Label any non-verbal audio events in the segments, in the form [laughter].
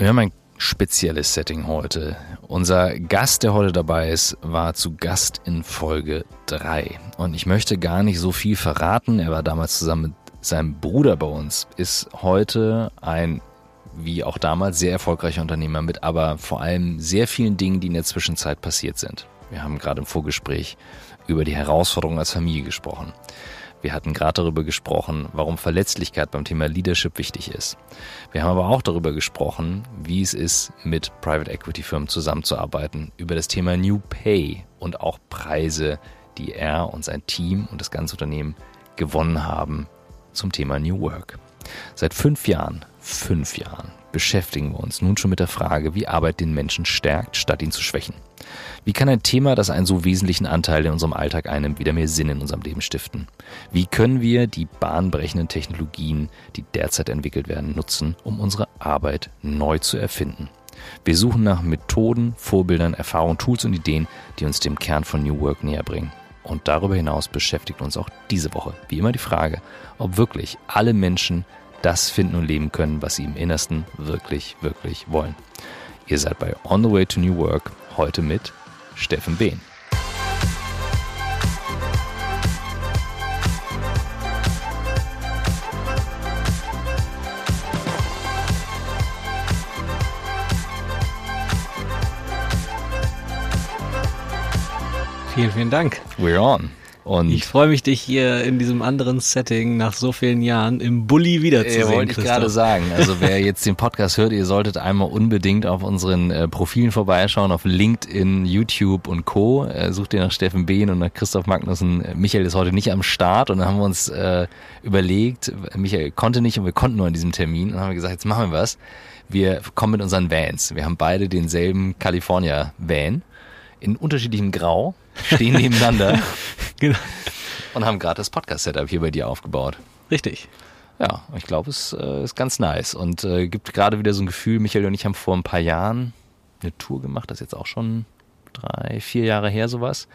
Wir haben ein spezielles Setting heute. Unser Gast, der heute dabei ist, war zu Gast in Folge 3. Und ich möchte gar nicht so viel verraten. Er war damals zusammen mit seinem Bruder bei uns, ist heute ein, wie auch damals, sehr erfolgreicher Unternehmer mit aber vor allem sehr vielen Dingen, die in der Zwischenzeit passiert sind. Wir haben gerade im Vorgespräch über die Herausforderungen als Familie gesprochen. Wir hatten gerade darüber gesprochen, warum Verletzlichkeit beim Thema Leadership wichtig ist. Wir haben aber auch darüber gesprochen, wie es ist, mit Private Equity Firmen zusammenzuarbeiten, über das Thema New Pay und auch Preise, die er und sein Team und das ganze Unternehmen gewonnen haben zum Thema New Work. Seit fünf Jahren, fünf Jahren beschäftigen wir uns nun schon mit der Frage, wie Arbeit den Menschen stärkt, statt ihn zu schwächen. Wie kann ein Thema, das einen so wesentlichen Anteil in unserem Alltag einnimmt, wieder mehr Sinn in unserem Leben stiften? Wie können wir die bahnbrechenden Technologien, die derzeit entwickelt werden, nutzen, um unsere Arbeit neu zu erfinden? Wir suchen nach Methoden, Vorbildern, Erfahrungen, Tools und Ideen, die uns dem Kern von New Work näher bringen. Und darüber hinaus beschäftigt uns auch diese Woche wie immer die Frage, ob wirklich alle Menschen das finden und leben können, was sie im Innersten wirklich, wirklich wollen. Ihr seid bei On the Way to New Work heute mit Steffen Behn. Vielen, vielen Dank. We're on. Und ich freue mich, dich hier in diesem anderen Setting nach so vielen Jahren im Bulli wiederzusehen. Ja, wollte ich gerade sagen. Also wer [laughs] jetzt den Podcast hört, ihr solltet einmal unbedingt auf unseren äh, Profilen vorbeischauen, auf LinkedIn, YouTube und Co. Äh, sucht ihr nach Steffen Behn und nach Christoph Magnussen. Äh, Michael ist heute nicht am Start und dann haben wir uns äh, überlegt, Michael konnte nicht und wir konnten nur an diesem Termin und haben gesagt, jetzt machen wir was. Wir kommen mit unseren Vans. Wir haben beide denselben California Van in unterschiedlichem Grau, stehen nebeneinander [laughs] genau. und haben gerade das Podcast-Setup hier bei dir aufgebaut. Richtig. Ja, ich glaube, es äh, ist ganz nice und äh, gibt gerade wieder so ein Gefühl, Michael und ich haben vor ein paar Jahren eine Tour gemacht, das ist jetzt auch schon drei, vier Jahre her sowas.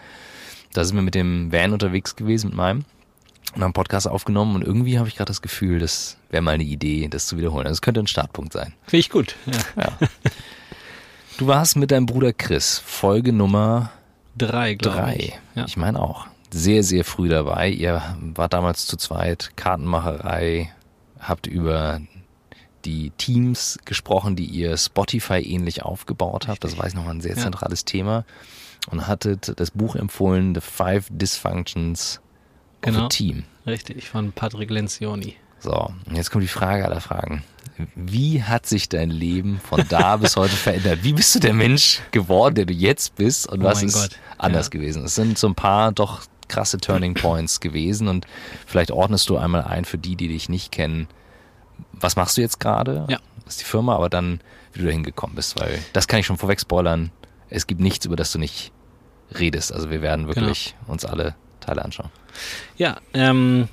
Da sind wir mit dem Van unterwegs gewesen, mit meinem und haben Podcast aufgenommen und irgendwie habe ich gerade das Gefühl, das wäre mal eine Idee, das zu wiederholen. Also es könnte ein Startpunkt sein. Finde ich gut. Ja. ja. Du warst mit deinem Bruder Chris, Folge Nummer drei, drei. ich. Ja. Ich meine auch. Sehr, sehr früh dabei. Ihr wart damals zu zweit, Kartenmacherei, habt über die Teams gesprochen, die ihr Spotify ähnlich aufgebaut habt. Das weiß ich noch ein sehr zentrales ja. Thema. Und hattet das Buch empfohlen, The Five Dysfunctions genau. of a Team. Richtig, von Patrick Lencioni. So, und jetzt kommt die Frage aller Fragen. Wie hat sich dein Leben von da [laughs] bis heute verändert? Wie bist du der Mensch geworden, der du jetzt bist und oh was ist Gott. anders ja. gewesen? Es sind so ein paar doch krasse Turning Points gewesen und vielleicht ordnest du einmal ein für die, die dich nicht kennen. Was machst du jetzt gerade? Ja. Das ist die Firma, aber dann, wie du da hingekommen bist, weil das kann ich schon vorweg spoilern. Es gibt nichts, über das du nicht redest. Also wir werden wirklich genau. uns alle Teile anschauen. Ja, ähm,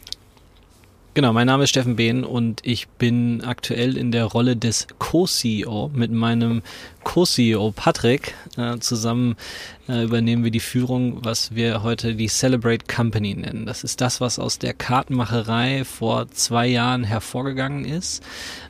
Genau, mein Name ist Steffen Behn und ich bin aktuell in der Rolle des Co-CEO mit meinem Co-CEO Patrick. Äh, zusammen äh, übernehmen wir die Führung, was wir heute die Celebrate Company nennen. Das ist das, was aus der Kartenmacherei vor zwei Jahren hervorgegangen ist.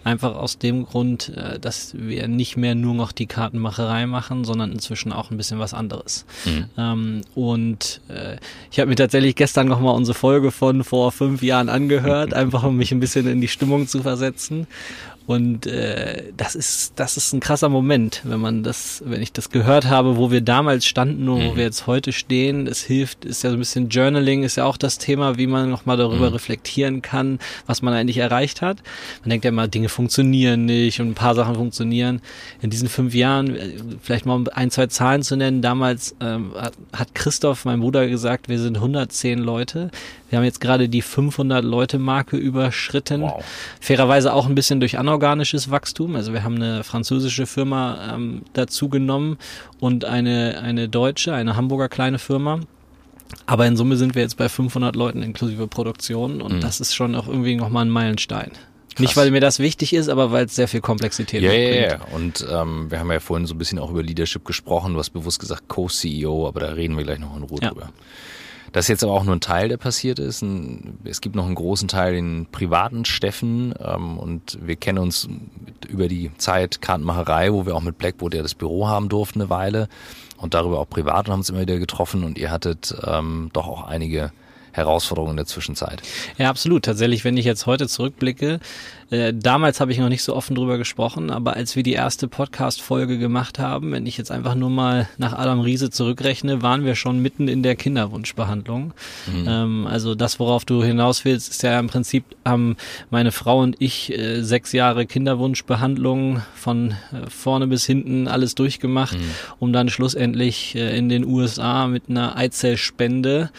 Einfach aus dem Grund, äh, dass wir nicht mehr nur noch die Kartenmacherei machen, sondern inzwischen auch ein bisschen was anderes. Mhm. Ähm, und äh, ich habe mir tatsächlich gestern nochmal unsere Folge von vor fünf Jahren angehört, [laughs] einfach um mich ein bisschen in die Stimmung zu versetzen. Und äh, das ist das ist ein krasser Moment, wenn man das, wenn ich das gehört habe, wo wir damals standen und wo mhm. wir jetzt heute stehen. Es hilft, ist ja so ein bisschen Journaling, ist ja auch das Thema, wie man nochmal darüber mhm. reflektieren kann, was man eigentlich erreicht hat. Man denkt ja immer, Dinge funktionieren nicht und ein paar Sachen funktionieren. In diesen fünf Jahren, äh, vielleicht mal um ein, zwei Zahlen zu nennen, damals ähm, hat Christoph, mein Bruder, gesagt, wir sind 110 Leute. Wir haben jetzt gerade die 500 Leute Marke überschritten. Wow. Fairerweise auch ein bisschen durch anorganisches Wachstum. Also wir haben eine französische Firma ähm, dazu genommen und eine, eine deutsche, eine Hamburger kleine Firma. Aber in Summe sind wir jetzt bei 500 Leuten inklusive Produktion und mhm. das ist schon auch irgendwie nochmal ein Meilenstein. Krass. Nicht, weil mir das wichtig ist, aber weil es sehr viel Komplexität ja, ja, ja. Und ähm, wir haben ja vorhin so ein bisschen auch über Leadership gesprochen. Du hast bewusst gesagt Co-CEO, aber da reden wir gleich noch in Ruhe ja. drüber. Das ist jetzt aber auch nur ein Teil, der passiert ist. Es gibt noch einen großen Teil, den privaten Steffen. Ähm, und wir kennen uns über die Zeit Kartenmacherei, wo wir auch mit Blackboard ja das Büro haben durften eine Weile. Und darüber auch privat und haben uns immer wieder getroffen. Und ihr hattet ähm, doch auch einige Herausforderungen in der Zwischenzeit. Ja, absolut. Tatsächlich, wenn ich jetzt heute zurückblicke, äh, damals habe ich noch nicht so offen drüber gesprochen, aber als wir die erste Podcast-Folge gemacht haben, wenn ich jetzt einfach nur mal nach Adam Riese zurückrechne, waren wir schon mitten in der Kinderwunschbehandlung. Mhm. Ähm, also das, worauf du hinaus willst, ist ja im Prinzip haben meine Frau und ich äh, sechs Jahre Kinderwunschbehandlung von äh, vorne bis hinten alles durchgemacht, mhm. um dann schlussendlich äh, in den USA mit einer Eizellspende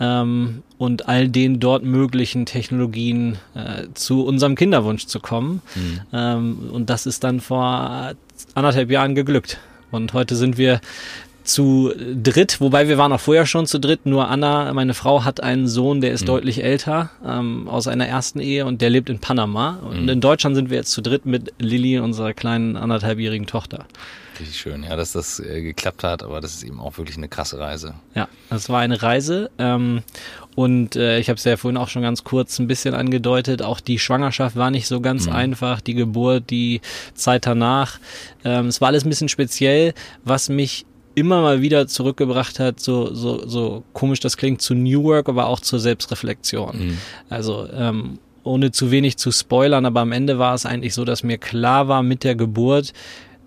ähm, und all den dort möglichen Technologien äh, zu unserem Kinderwunsch zu kommen. Mhm. Ähm, und das ist dann vor anderthalb Jahren geglückt. Und heute sind wir zu dritt, wobei wir waren auch vorher schon zu dritt, nur Anna, meine Frau, hat einen Sohn, der ist mhm. deutlich älter, ähm, aus einer ersten Ehe und der lebt in Panama. Und mhm. in Deutschland sind wir jetzt zu dritt mit Lilly, unserer kleinen anderthalbjährigen Tochter. Richtig schön, ja, dass das äh, geklappt hat, aber das ist eben auch wirklich eine krasse Reise. Ja, das war eine Reise ähm, und äh, ich habe es ja vorhin auch schon ganz kurz ein bisschen angedeutet, auch die Schwangerschaft war nicht so ganz mhm. einfach, die Geburt, die Zeit danach. Ähm, es war alles ein bisschen speziell, was mich immer mal wieder zurückgebracht hat, so, so, so komisch das klingt, zu New Work, aber auch zur Selbstreflexion. Mhm. Also ähm, ohne zu wenig zu spoilern, aber am Ende war es eigentlich so, dass mir klar war mit der Geburt,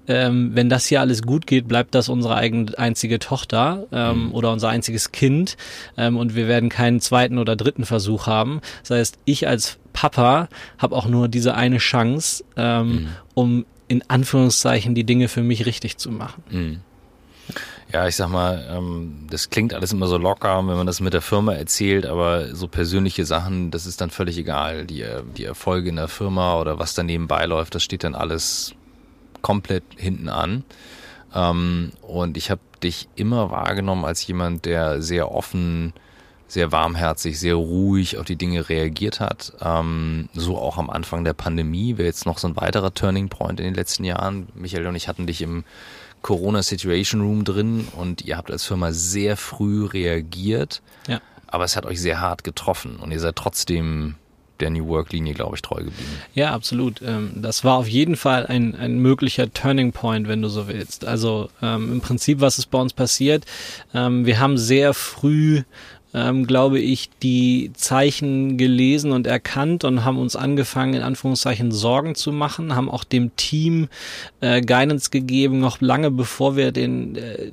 ähm, wenn das hier alles gut geht, bleibt das unsere eigene einzige Tochter ähm, mhm. oder unser einziges Kind ähm, und wir werden keinen zweiten oder dritten Versuch haben. Das heißt, ich als Papa habe auch nur diese eine Chance, ähm, mhm. um in Anführungszeichen die Dinge für mich richtig zu machen. Mhm. Ja, ich sag mal, ähm, das klingt alles immer so locker, wenn man das mit der Firma erzählt, aber so persönliche Sachen, das ist dann völlig egal. Die, die Erfolge in der Firma oder was da nebenbei läuft, das steht dann alles komplett hinten an. Ähm, und ich habe dich immer wahrgenommen als jemand, der sehr offen, sehr warmherzig, sehr ruhig auf die Dinge reagiert hat. Ähm, so auch am Anfang der Pandemie wäre jetzt noch so ein weiterer Turning Point in den letzten Jahren. Michael und ich hatten dich im Corona Situation Room drin und ihr habt als Firma sehr früh reagiert. Ja. Aber es hat euch sehr hart getroffen und ihr seid trotzdem der New Work-Linie, glaube ich, treu geblieben. Ja, absolut. Ähm, das war auf jeden Fall ein, ein möglicher Turning Point, wenn du so willst. Also ähm, im Prinzip, was ist bei uns passiert? Ähm, wir haben sehr früh glaube ich, die Zeichen gelesen und erkannt und haben uns angefangen, in Anführungszeichen Sorgen zu machen, haben auch dem Team äh, Guidance gegeben, noch lange bevor wir den äh,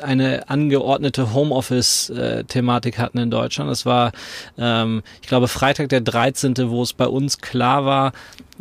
eine angeordnete Homeoffice-Thematik hatten in Deutschland. Es war, ähm, ich glaube, Freitag der 13., wo es bei uns klar war,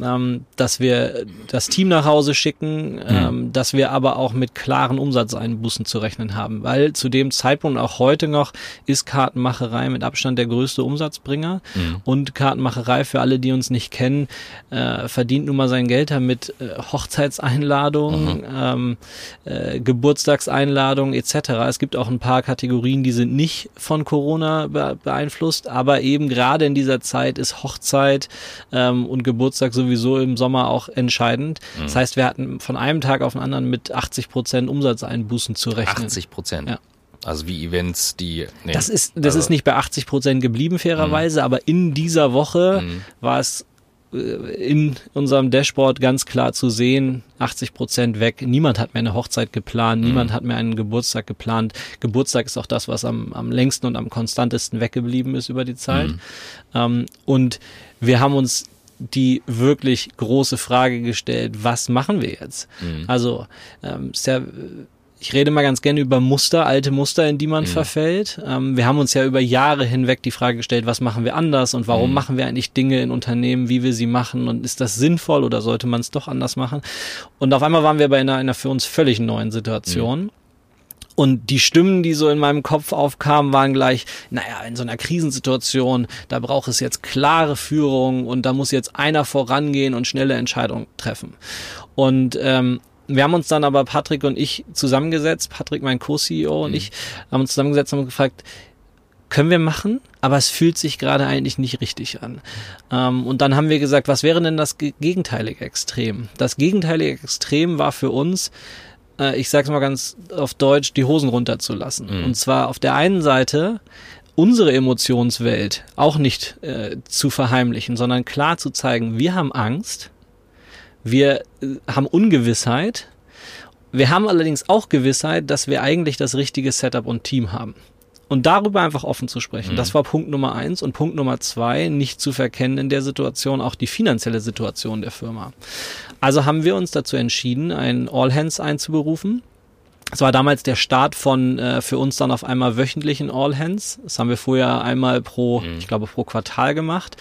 ähm, dass wir das Team nach Hause schicken, ähm, mhm. dass wir aber auch mit klaren Umsatzeinbußen zu rechnen haben, weil zu dem Zeitpunkt auch heute noch ist Kartenmacherei mit Abstand der größte Umsatzbringer mhm. und Kartenmacherei für alle, die uns nicht kennen, äh, verdient nun mal sein Geld damit äh, Hochzeitseinladungen, mhm. ähm, äh, Geburtstagseinladungen etc. Es gibt auch ein paar Kategorien, die sind nicht von Corona be beeinflusst, aber eben gerade in dieser Zeit ist Hochzeit ähm, und Geburtstag so sowieso im Sommer auch entscheidend. Mhm. Das heißt, wir hatten von einem Tag auf den anderen mit 80 Prozent Umsatzeinbußen zu rechnen. 80 Prozent? Ja. Also wie Events, die. Nee, das ist, das also, ist nicht bei 80 Prozent geblieben, fairerweise, mhm. aber in dieser Woche mhm. war es äh, in unserem Dashboard ganz klar zu sehen, 80 Prozent weg. Niemand hat mehr eine Hochzeit geplant, mhm. niemand hat mehr einen Geburtstag geplant. Geburtstag ist auch das, was am, am längsten und am konstantesten weggeblieben ist über die Zeit. Mhm. Ähm, und wir haben uns die wirklich große Frage gestellt, was machen wir jetzt? Mhm. Also ähm, ist ja, ich rede mal ganz gerne über Muster, alte Muster, in die man mhm. verfällt. Ähm, wir haben uns ja über Jahre hinweg die Frage gestellt, was machen wir anders und warum mhm. machen wir eigentlich Dinge in Unternehmen, wie wir sie machen und ist das sinnvoll oder sollte man es doch anders machen? Und auf einmal waren wir bei einer, einer für uns völlig neuen Situation. Mhm. Und die Stimmen, die so in meinem Kopf aufkamen, waren gleich, naja, in so einer Krisensituation, da braucht es jetzt klare Führung und da muss jetzt einer vorangehen und schnelle Entscheidungen treffen. Und ähm, wir haben uns dann aber, Patrick und ich, zusammengesetzt, Patrick, mein Co-CEO und mhm. ich, haben uns zusammengesetzt und gefragt, können wir machen, aber es fühlt sich gerade eigentlich nicht richtig an. Ähm, und dann haben wir gesagt, was wäre denn das gegenteilige Extrem? Das gegenteilige Extrem war für uns, äh, ich sag's mal ganz auf Deutsch, die Hosen runterzulassen. Mhm. Und zwar auf der einen Seite unsere Emotionswelt auch nicht äh, zu verheimlichen, sondern klar zu zeigen, wir haben Angst, wir äh, haben Ungewissheit, wir haben allerdings auch Gewissheit, dass wir eigentlich das richtige Setup und Team haben. Und darüber einfach offen zu sprechen. Mhm. Das war Punkt Nummer eins. Und Punkt Nummer zwei, nicht zu verkennen in der Situation auch die finanzielle Situation der Firma. Also haben wir uns dazu entschieden, ein All Hands einzuberufen. Es war damals der Start von äh, für uns dann auf einmal wöchentlichen All Hands. Das haben wir vorher einmal pro, mhm. ich glaube, pro Quartal gemacht.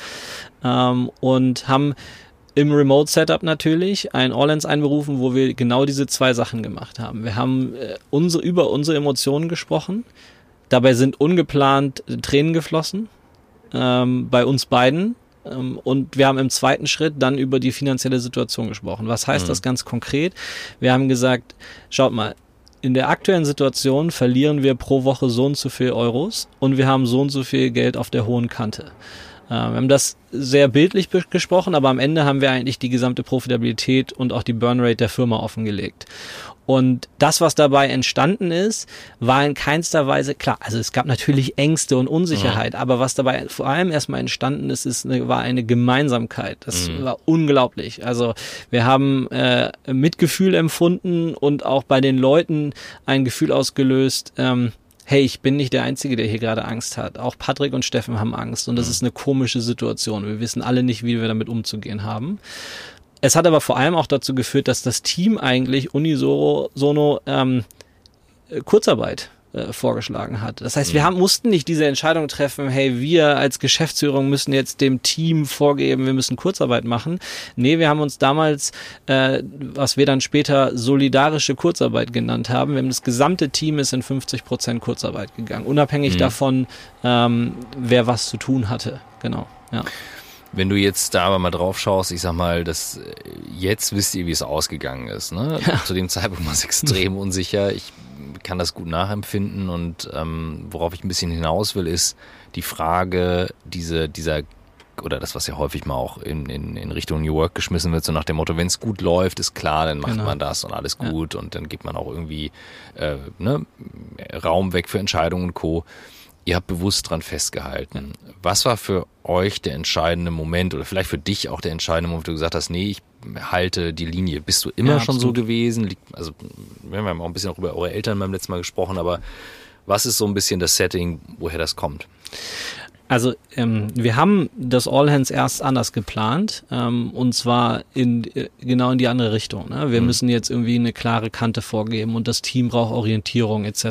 Ähm, und haben im Remote Setup natürlich ein All Hands einberufen, wo wir genau diese zwei Sachen gemacht haben. Wir haben äh, unsere, über unsere Emotionen gesprochen. Dabei sind ungeplant Tränen geflossen ähm, bei uns beiden. Ähm, und wir haben im zweiten Schritt dann über die finanzielle Situation gesprochen. Was heißt mhm. das ganz konkret? Wir haben gesagt, schaut mal, in der aktuellen Situation verlieren wir pro Woche so und so viel Euros und wir haben so und so viel Geld auf der hohen Kante. Äh, wir haben das sehr bildlich gesprochen, aber am Ende haben wir eigentlich die gesamte Profitabilität und auch die Burnrate der Firma offengelegt. Und das, was dabei entstanden ist, war in keinster Weise klar. Also es gab natürlich Ängste und Unsicherheit, mhm. aber was dabei vor allem erstmal entstanden ist, ist eine, war eine Gemeinsamkeit. Das mhm. war unglaublich. Also wir haben äh, Mitgefühl empfunden und auch bei den Leuten ein Gefühl ausgelöst. Ähm, hey, ich bin nicht der Einzige, der hier gerade Angst hat. Auch Patrick und Steffen haben Angst und das mhm. ist eine komische Situation. Wir wissen alle nicht, wie wir damit umzugehen haben. Es hat aber vor allem auch dazu geführt, dass das Team eigentlich unisono ähm, Kurzarbeit äh, vorgeschlagen hat. Das heißt, wir mhm. haben, mussten nicht diese Entscheidung treffen, hey, wir als Geschäftsführung müssen jetzt dem Team vorgeben, wir müssen Kurzarbeit machen. Nee, wir haben uns damals, äh, was wir dann später solidarische Kurzarbeit genannt haben, wir haben das gesamte Team ist in 50 Prozent Kurzarbeit gegangen, unabhängig mhm. davon, ähm, wer was zu tun hatte. Genau, ja. Wenn du jetzt da aber mal drauf schaust, ich sag mal, dass jetzt wisst ihr, wie es ausgegangen ist. Ne? Ja. Zu dem Zeitpunkt war es extrem [laughs] unsicher. Ich kann das gut nachempfinden und ähm, worauf ich ein bisschen hinaus will, ist die Frage diese, dieser oder das, was ja häufig mal auch in, in, in Richtung New Work geschmissen wird, so nach dem Motto, wenn es gut läuft, ist klar, dann macht genau. man das und alles gut ja. und dann gibt man auch irgendwie äh, ne, Raum weg für Entscheidungen und Co. Ihr habt bewusst dran festgehalten. Was war für euch der entscheidende Moment oder vielleicht für dich auch der entscheidende Moment, wo du gesagt hast, nee, ich halte die Linie. Bist du immer ja, schon so gewesen? Also, wir haben auch ein bisschen auch über eure Eltern beim letzten Mal gesprochen, aber was ist so ein bisschen das Setting, woher das kommt? Also ähm, wir haben das All Hands erst anders geplant ähm, und zwar in äh, genau in die andere Richtung. Ne? Wir mhm. müssen jetzt irgendwie eine klare Kante vorgeben und das Team braucht Orientierung etc.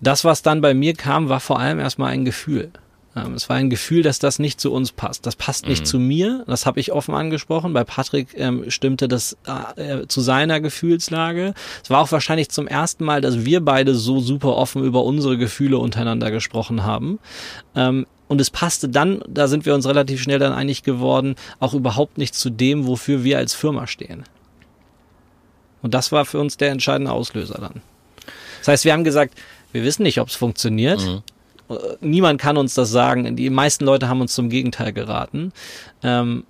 Das, was dann bei mir kam, war vor allem erstmal ein Gefühl. Ähm, es war ein Gefühl, dass das nicht zu uns passt. Das passt nicht mhm. zu mir. Das habe ich offen angesprochen. Bei Patrick ähm, stimmte das äh, zu seiner Gefühlslage. Es war auch wahrscheinlich zum ersten Mal, dass wir beide so super offen über unsere Gefühle untereinander gesprochen haben. Ähm, und es passte dann, da sind wir uns relativ schnell dann einig geworden, auch überhaupt nicht zu dem, wofür wir als Firma stehen. Und das war für uns der entscheidende Auslöser dann. Das heißt, wir haben gesagt, wir wissen nicht, ob es funktioniert. Mhm. Niemand kann uns das sagen. Die meisten Leute haben uns zum Gegenteil geraten. Ähm,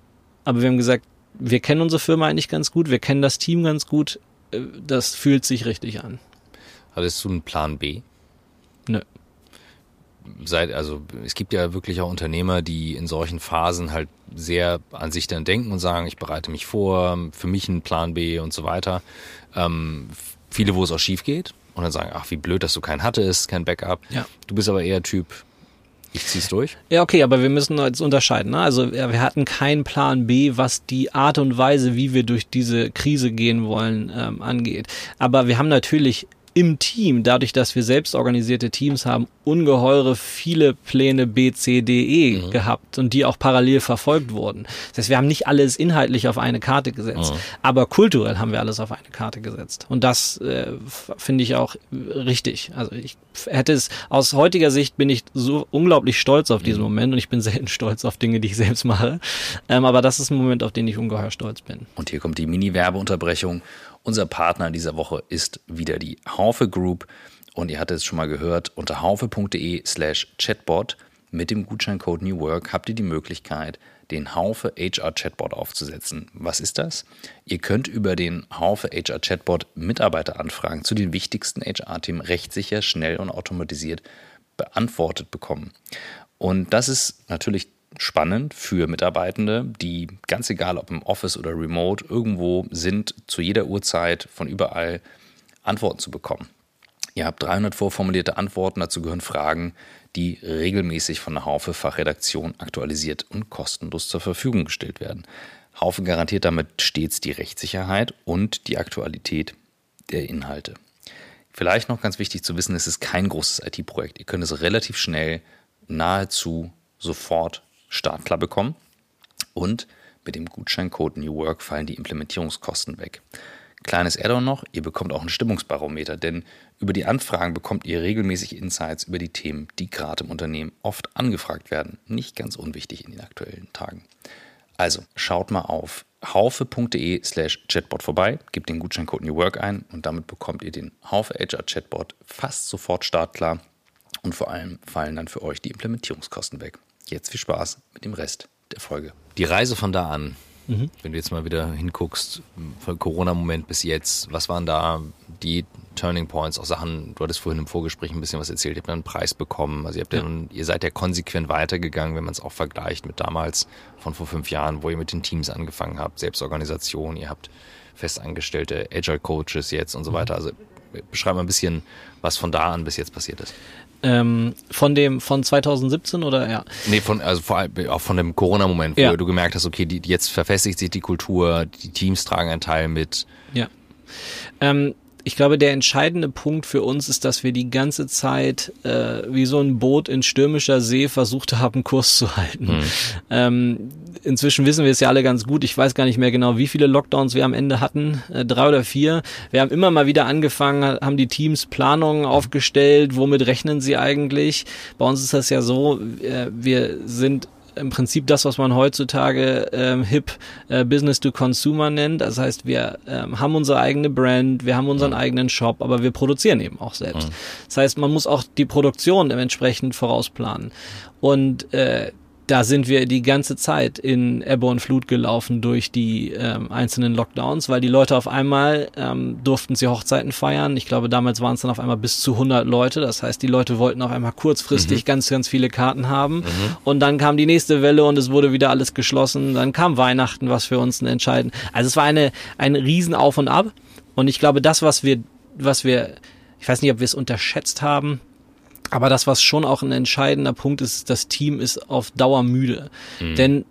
aber wir haben gesagt, wir kennen unsere Firma eigentlich ganz gut, wir kennen das Team ganz gut. Äh, das fühlt sich richtig an. Hattest du einen Plan B? Nö. Seit, also es gibt ja wirklich auch Unternehmer, die in solchen Phasen halt sehr an sich dann denken und sagen, ich bereite mich vor, für mich ein Plan B und so weiter. Ähm, viele, wo es auch schief geht, und dann sagen, ach, wie blöd, dass du keinen hattest, kein Backup. Ja. Du bist aber eher Typ, ich zieh's durch. Ja, okay, aber wir müssen jetzt unterscheiden. Ne? Also wir hatten keinen Plan B, was die Art und Weise, wie wir durch diese Krise gehen wollen, ähm, angeht. Aber wir haben natürlich im Team, dadurch, dass wir selbst organisierte Teams haben, ungeheure viele Pläne B, C, D, E mhm. gehabt und die auch parallel verfolgt wurden. Das heißt, wir haben nicht alles inhaltlich auf eine Karte gesetzt, mhm. aber kulturell haben wir alles auf eine Karte gesetzt. Und das äh, finde ich auch richtig. Also ich hätte es aus heutiger Sicht bin ich so unglaublich stolz auf diesen mhm. Moment und ich bin [laughs] selten stolz auf Dinge, die ich selbst mache. Ähm, aber das ist ein Moment, auf den ich ungeheuer stolz bin. Und hier kommt die Mini-Werbeunterbrechung. Unser Partner in dieser Woche ist wieder die Haufe Group. Und ihr hattet es schon mal gehört, unter haufe.de slash chatbot mit dem Gutscheincode New Work habt ihr die Möglichkeit, den Haufe HR Chatbot aufzusetzen. Was ist das? Ihr könnt über den Haufe HR Chatbot Mitarbeiteranfragen zu den wichtigsten HR-Themen rechtssicher, schnell und automatisiert beantwortet bekommen. Und das ist natürlich spannend für Mitarbeitende, die ganz egal ob im Office oder remote irgendwo sind, zu jeder Uhrzeit von überall Antworten zu bekommen. Ihr habt 300 vorformulierte Antworten, dazu gehören Fragen, die regelmäßig von der Haufe Fachredaktion aktualisiert und kostenlos zur Verfügung gestellt werden. Haufe garantiert damit stets die Rechtssicherheit und die Aktualität der Inhalte. Vielleicht noch ganz wichtig zu wissen, es ist kein großes IT-Projekt. Ihr könnt es relativ schnell, nahezu sofort startklar bekommen und mit dem Gutscheincode New Work fallen die Implementierungskosten weg. Kleines Add-on noch, ihr bekommt auch einen Stimmungsbarometer, denn über die Anfragen bekommt ihr regelmäßig Insights über die Themen, die gerade im Unternehmen oft angefragt werden. Nicht ganz unwichtig in den aktuellen Tagen. Also schaut mal auf haufe.de slash chatbot vorbei, gebt den Gutscheincode New Work ein und damit bekommt ihr den Haufe HR Chatbot fast sofort startklar und vor allem fallen dann für euch die Implementierungskosten weg. Jetzt viel Spaß mit dem Rest der Folge. Die Reise von da an, mhm. wenn du jetzt mal wieder hinguckst, von Corona-Moment bis jetzt, was waren da die Turning Points, auch Sachen, du hattest vorhin im Vorgespräch ein bisschen was erzählt, ihr habt einen Preis bekommen, also ihr, habt ja. Dann, ihr seid ja konsequent weitergegangen, wenn man es auch vergleicht mit damals von vor fünf Jahren, wo ihr mit den Teams angefangen habt, Selbstorganisation, ihr habt festangestellte Agile Coaches jetzt und so mhm. weiter. Also beschreib mal ein bisschen, was von da an bis jetzt passiert ist. Ähm, von dem von 2017 oder ja? Nee, von also vor allem auch von dem Corona-Moment, wo ja. du gemerkt hast, okay, die, jetzt verfestigt sich die Kultur, die Teams tragen einen Teil mit. Ja. Ähm, ich glaube, der entscheidende Punkt für uns ist, dass wir die ganze Zeit äh, wie so ein Boot in stürmischer See versucht haben, Kurs zu halten. Mhm. Ähm, inzwischen wissen wir es ja alle ganz gut. Ich weiß gar nicht mehr genau, wie viele Lockdowns wir am Ende hatten. Äh, drei oder vier. Wir haben immer mal wieder angefangen, haben die Teams Planungen aufgestellt. Womit rechnen sie eigentlich? Bei uns ist das ja so, äh, wir sind im Prinzip das, was man heutzutage ähm, hip äh, Business to Consumer nennt. Das heißt, wir ähm, haben unsere eigene Brand, wir haben unseren mhm. eigenen Shop, aber wir produzieren eben auch selbst. Mhm. Das heißt, man muss auch die Produktion dementsprechend vorausplanen. Und äh, da sind wir die ganze Zeit in Ebbe und Flut gelaufen durch die ähm, einzelnen Lockdowns, weil die Leute auf einmal ähm, durften sie Hochzeiten feiern. Ich glaube, damals waren es dann auf einmal bis zu 100 Leute. Das heißt, die Leute wollten auf einmal kurzfristig mhm. ganz, ganz viele Karten haben. Mhm. Und dann kam die nächste Welle und es wurde wieder alles geschlossen. Dann kam Weihnachten, was für uns ein Entscheiden. Also es war eine, ein Riesenauf und Ab. Und ich glaube, das, was wir, was wir, ich weiß nicht, ob wir es unterschätzt haben, aber das, was schon auch ein entscheidender Punkt ist, das Team ist auf Dauer müde. Mhm. Denn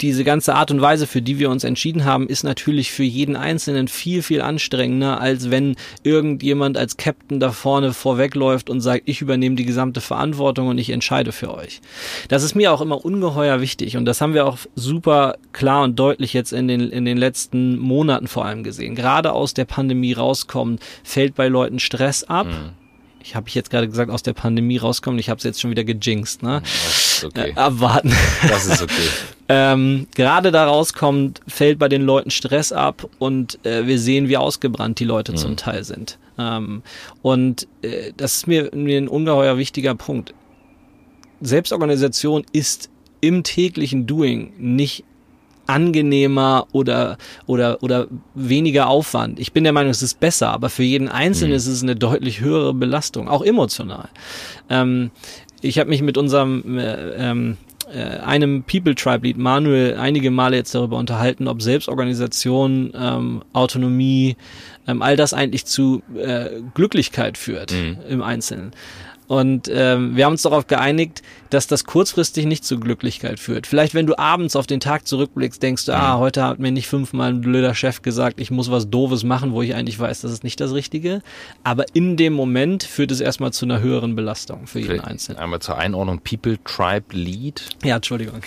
diese ganze Art und Weise, für die wir uns entschieden haben, ist natürlich für jeden Einzelnen viel, viel anstrengender, als wenn irgendjemand als Captain da vorne vorwegläuft und sagt, ich übernehme die gesamte Verantwortung und ich entscheide für euch. Das ist mir auch immer ungeheuer wichtig und das haben wir auch super klar und deutlich jetzt in den, in den letzten Monaten vor allem gesehen. Gerade aus der Pandemie rauskommen, fällt bei Leuten Stress ab. Mhm ich habe ich jetzt gerade gesagt, aus der Pandemie rauskommen. Ich habe es jetzt schon wieder gejinxt. Ne? Das okay. Äh, abwarten. Das ist okay. [laughs] ähm, gerade da rauskommt, fällt bei den Leuten Stress ab und äh, wir sehen, wie ausgebrannt die Leute mhm. zum Teil sind. Ähm, und äh, das ist mir, mir ein ungeheuer wichtiger Punkt. Selbstorganisation ist im täglichen Doing nicht angenehmer oder, oder, oder weniger Aufwand. Ich bin der Meinung, es ist besser, aber für jeden Einzelnen mhm. ist es eine deutlich höhere Belastung, auch emotional. Ähm, ich habe mich mit unserem äh, ähm, äh, einem People Tribe Lead Manuel einige Male jetzt darüber unterhalten, ob Selbstorganisation, ähm, Autonomie, ähm, all das eigentlich zu äh, Glücklichkeit führt mhm. im Einzelnen. Und ähm, wir haben uns darauf geeinigt, dass das kurzfristig nicht zu Glücklichkeit führt. Vielleicht, wenn du abends auf den Tag zurückblickst, denkst du, ah, heute hat mir nicht fünfmal ein blöder Chef gesagt, ich muss was Doofes machen, wo ich eigentlich weiß, das ist nicht das Richtige. Aber in dem Moment führt es erstmal zu einer höheren Belastung für jeden Einzelnen. Einmal zur Einordnung People Tribe Lead. Ja, Entschuldigung.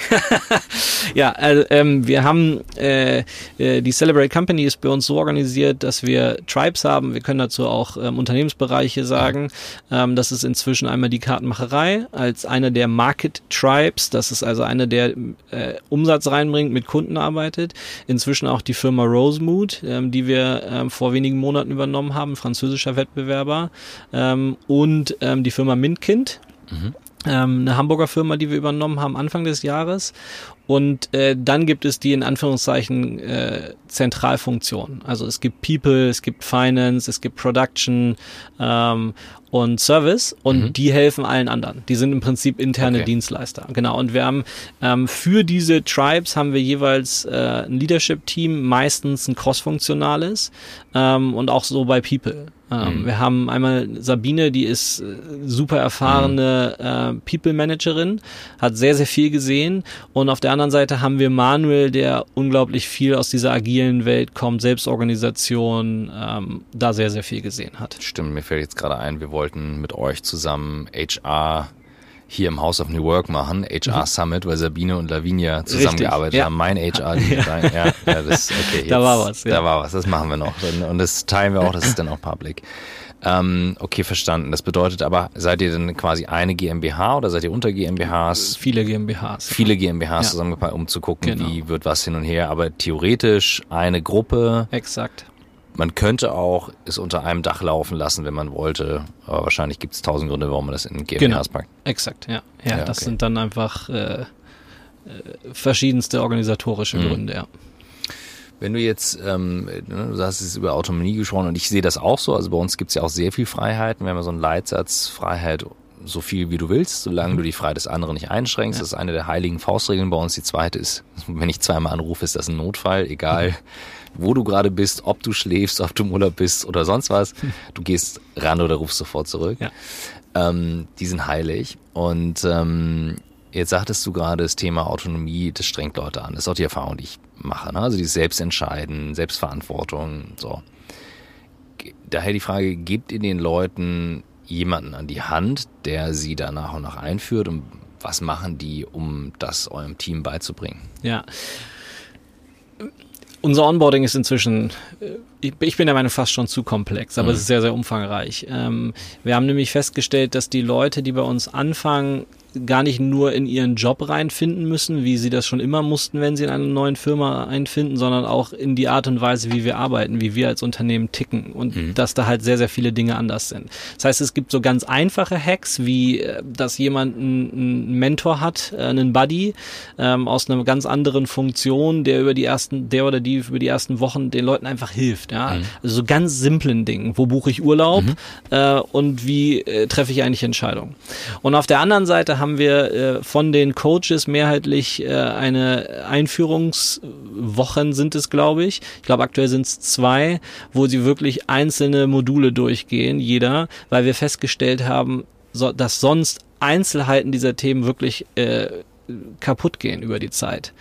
[laughs] ja, also, ähm, wir haben äh, äh, die Celebrate Company ist bei uns so organisiert, dass wir Tribes haben. Wir können dazu auch ähm, Unternehmensbereiche sagen. Ähm, das ist inzwischen einmal die Kartenmacherei als einer der Market Tribes, das ist also eine, der äh, Umsatz reinbringt, mit Kunden arbeitet. Inzwischen auch die Firma Rosemood, ähm, die wir ähm, vor wenigen Monaten übernommen haben, französischer Wettbewerber. Ähm, und ähm, die Firma Mintkind. Mhm. Ähm, eine Hamburger Firma, die wir übernommen haben Anfang des Jahres. Und äh, dann gibt es die in Anführungszeichen äh, Zentralfunktionen. Also es gibt People, es gibt Finance, es gibt Production ähm, und Service und mhm. die helfen allen anderen. Die sind im Prinzip interne okay. Dienstleister. Genau. Und wir haben ähm, für diese Tribes haben wir jeweils äh, ein Leadership-Team, meistens ein cross-funktionales ähm, und auch so bei People. Ähm, mhm. Wir haben einmal Sabine, die ist äh, super erfahrene mhm. äh, People-Managerin, hat sehr, sehr viel gesehen. Und auf der anderen Seite haben wir Manuel, der unglaublich viel aus dieser agilen Welt kommt, Selbstorganisation, ähm, da sehr, sehr viel gesehen hat. Stimmt, mir fällt jetzt gerade ein, wir wollten mit euch zusammen HR hier im House of New Work machen, HR mhm. Summit, weil Sabine und Lavinia zusammengearbeitet ja. haben. Mein HR, [laughs] ja. ja, ja, das, okay, jetzt, da war was. Ja. Da war was, das machen wir noch. Und das teilen wir auch, das ist dann auch public. Ähm, okay, verstanden. Das bedeutet aber, seid ihr denn quasi eine GmbH oder seid ihr unter GmbHs? Viele GmbHs. Viele GmbHs ja. zusammengepackt, um zu gucken, genau. wie wird was hin und her. Aber theoretisch eine Gruppe. Exakt. Man könnte auch es unter einem Dach laufen lassen, wenn man wollte. Aber wahrscheinlich gibt es tausend Gründe, warum man das in GmbHs genau. packt. Exakt, ja. Ja, ja das okay. sind dann einfach äh, äh, verschiedenste organisatorische mhm. Gründe, ja. Wenn du jetzt, ähm, ne, du hast es über Autonomie gesprochen und ich sehe das auch so, also bei uns gibt es ja auch sehr viel Freiheiten. Wir haben ja so einen Leitsatz, Freiheit so viel wie du willst, solange mhm. du die Freiheit des anderen nicht einschränkst. Ja. Das ist eine der heiligen Faustregeln bei uns. Die zweite ist, [laughs] wenn ich zweimal anrufe, ist das ein Notfall, egal mhm. Wo du gerade bist, ob du schläfst, ob du im Urlaub bist oder sonst was. Du gehst ran oder rufst sofort zurück. Ja. Ähm, die sind heilig. Und ähm, Jetzt sagtest du gerade, das Thema Autonomie, das strengt Leute an. Das ist auch die Erfahrung, die ich mache. Ne? Also die Selbstentscheiden, Selbstverantwortung, so. Daher die Frage, gebt ihr den Leuten jemanden an die Hand, der sie da nach und nach einführt und was machen die, um das eurem Team beizubringen? Ja. Unser Onboarding ist inzwischen, äh, ich bin der Meinung, fast schon zu komplex, aber mhm. es ist sehr, sehr umfangreich. Ähm, wir haben nämlich festgestellt, dass die Leute, die bei uns anfangen, gar nicht nur in ihren Job reinfinden müssen, wie sie das schon immer mussten, wenn sie in einer neuen Firma einfinden, sondern auch in die Art und Weise, wie wir arbeiten, wie wir als Unternehmen ticken und mhm. dass da halt sehr, sehr viele Dinge anders sind. Das heißt, es gibt so ganz einfache Hacks, wie äh, dass jemand einen Mentor hat, äh, einen Buddy ähm, aus einer ganz anderen Funktion, der über die ersten, der oder die über die ersten Wochen den Leuten einfach hilft. Ja? Mhm. Also so ganz simplen Dingen. Wo buche ich Urlaub mhm. äh, und wie äh, treffe ich eigentlich Entscheidungen? Und auf der anderen Seite haben wir äh, von den Coaches mehrheitlich äh, eine Einführungswochen sind es, glaube ich. Ich glaube, aktuell sind es zwei, wo sie wirklich einzelne Module durchgehen, jeder, weil wir festgestellt haben, so, dass sonst Einzelheiten dieser Themen wirklich äh, kaputt gehen über die Zeit.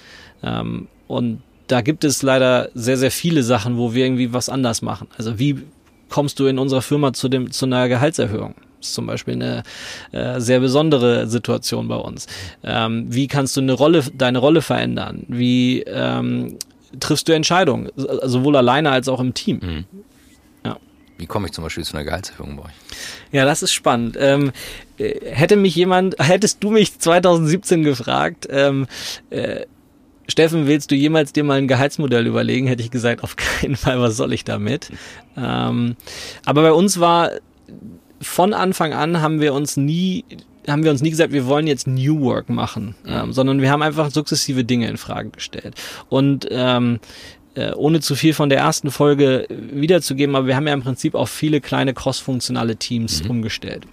Ähm, und da gibt es leider sehr, sehr viele Sachen, wo wir irgendwie was anders machen. Also wie kommst du in unserer Firma zu dem zu einer Gehaltserhöhung? Das ist zum Beispiel eine äh, sehr besondere Situation bei uns. Ähm, wie kannst du eine Rolle, deine Rolle verändern? Wie ähm, triffst du Entscheidungen, sowohl alleine als auch im Team? Mhm. Ja. Wie komme ich zum Beispiel zu einer Gehaltserhöhung bei euch? Ja, das ist spannend. Ähm, äh, hätte mich jemand, hättest du mich 2017 gefragt, ähm, äh, Steffen, willst du jemals dir mal ein Gehaltsmodell überlegen? Hätte ich gesagt, auf keinen Fall, was soll ich damit? Ähm, aber bei uns war von Anfang an haben wir uns nie haben wir uns nie gesagt, wir wollen jetzt New Work machen, ähm, sondern wir haben einfach sukzessive Dinge in Frage gestellt. Und ähm, äh, ohne zu viel von der ersten Folge wiederzugeben, aber wir haben ja im Prinzip auch viele kleine cross-funktionale Teams mhm. umgestellt.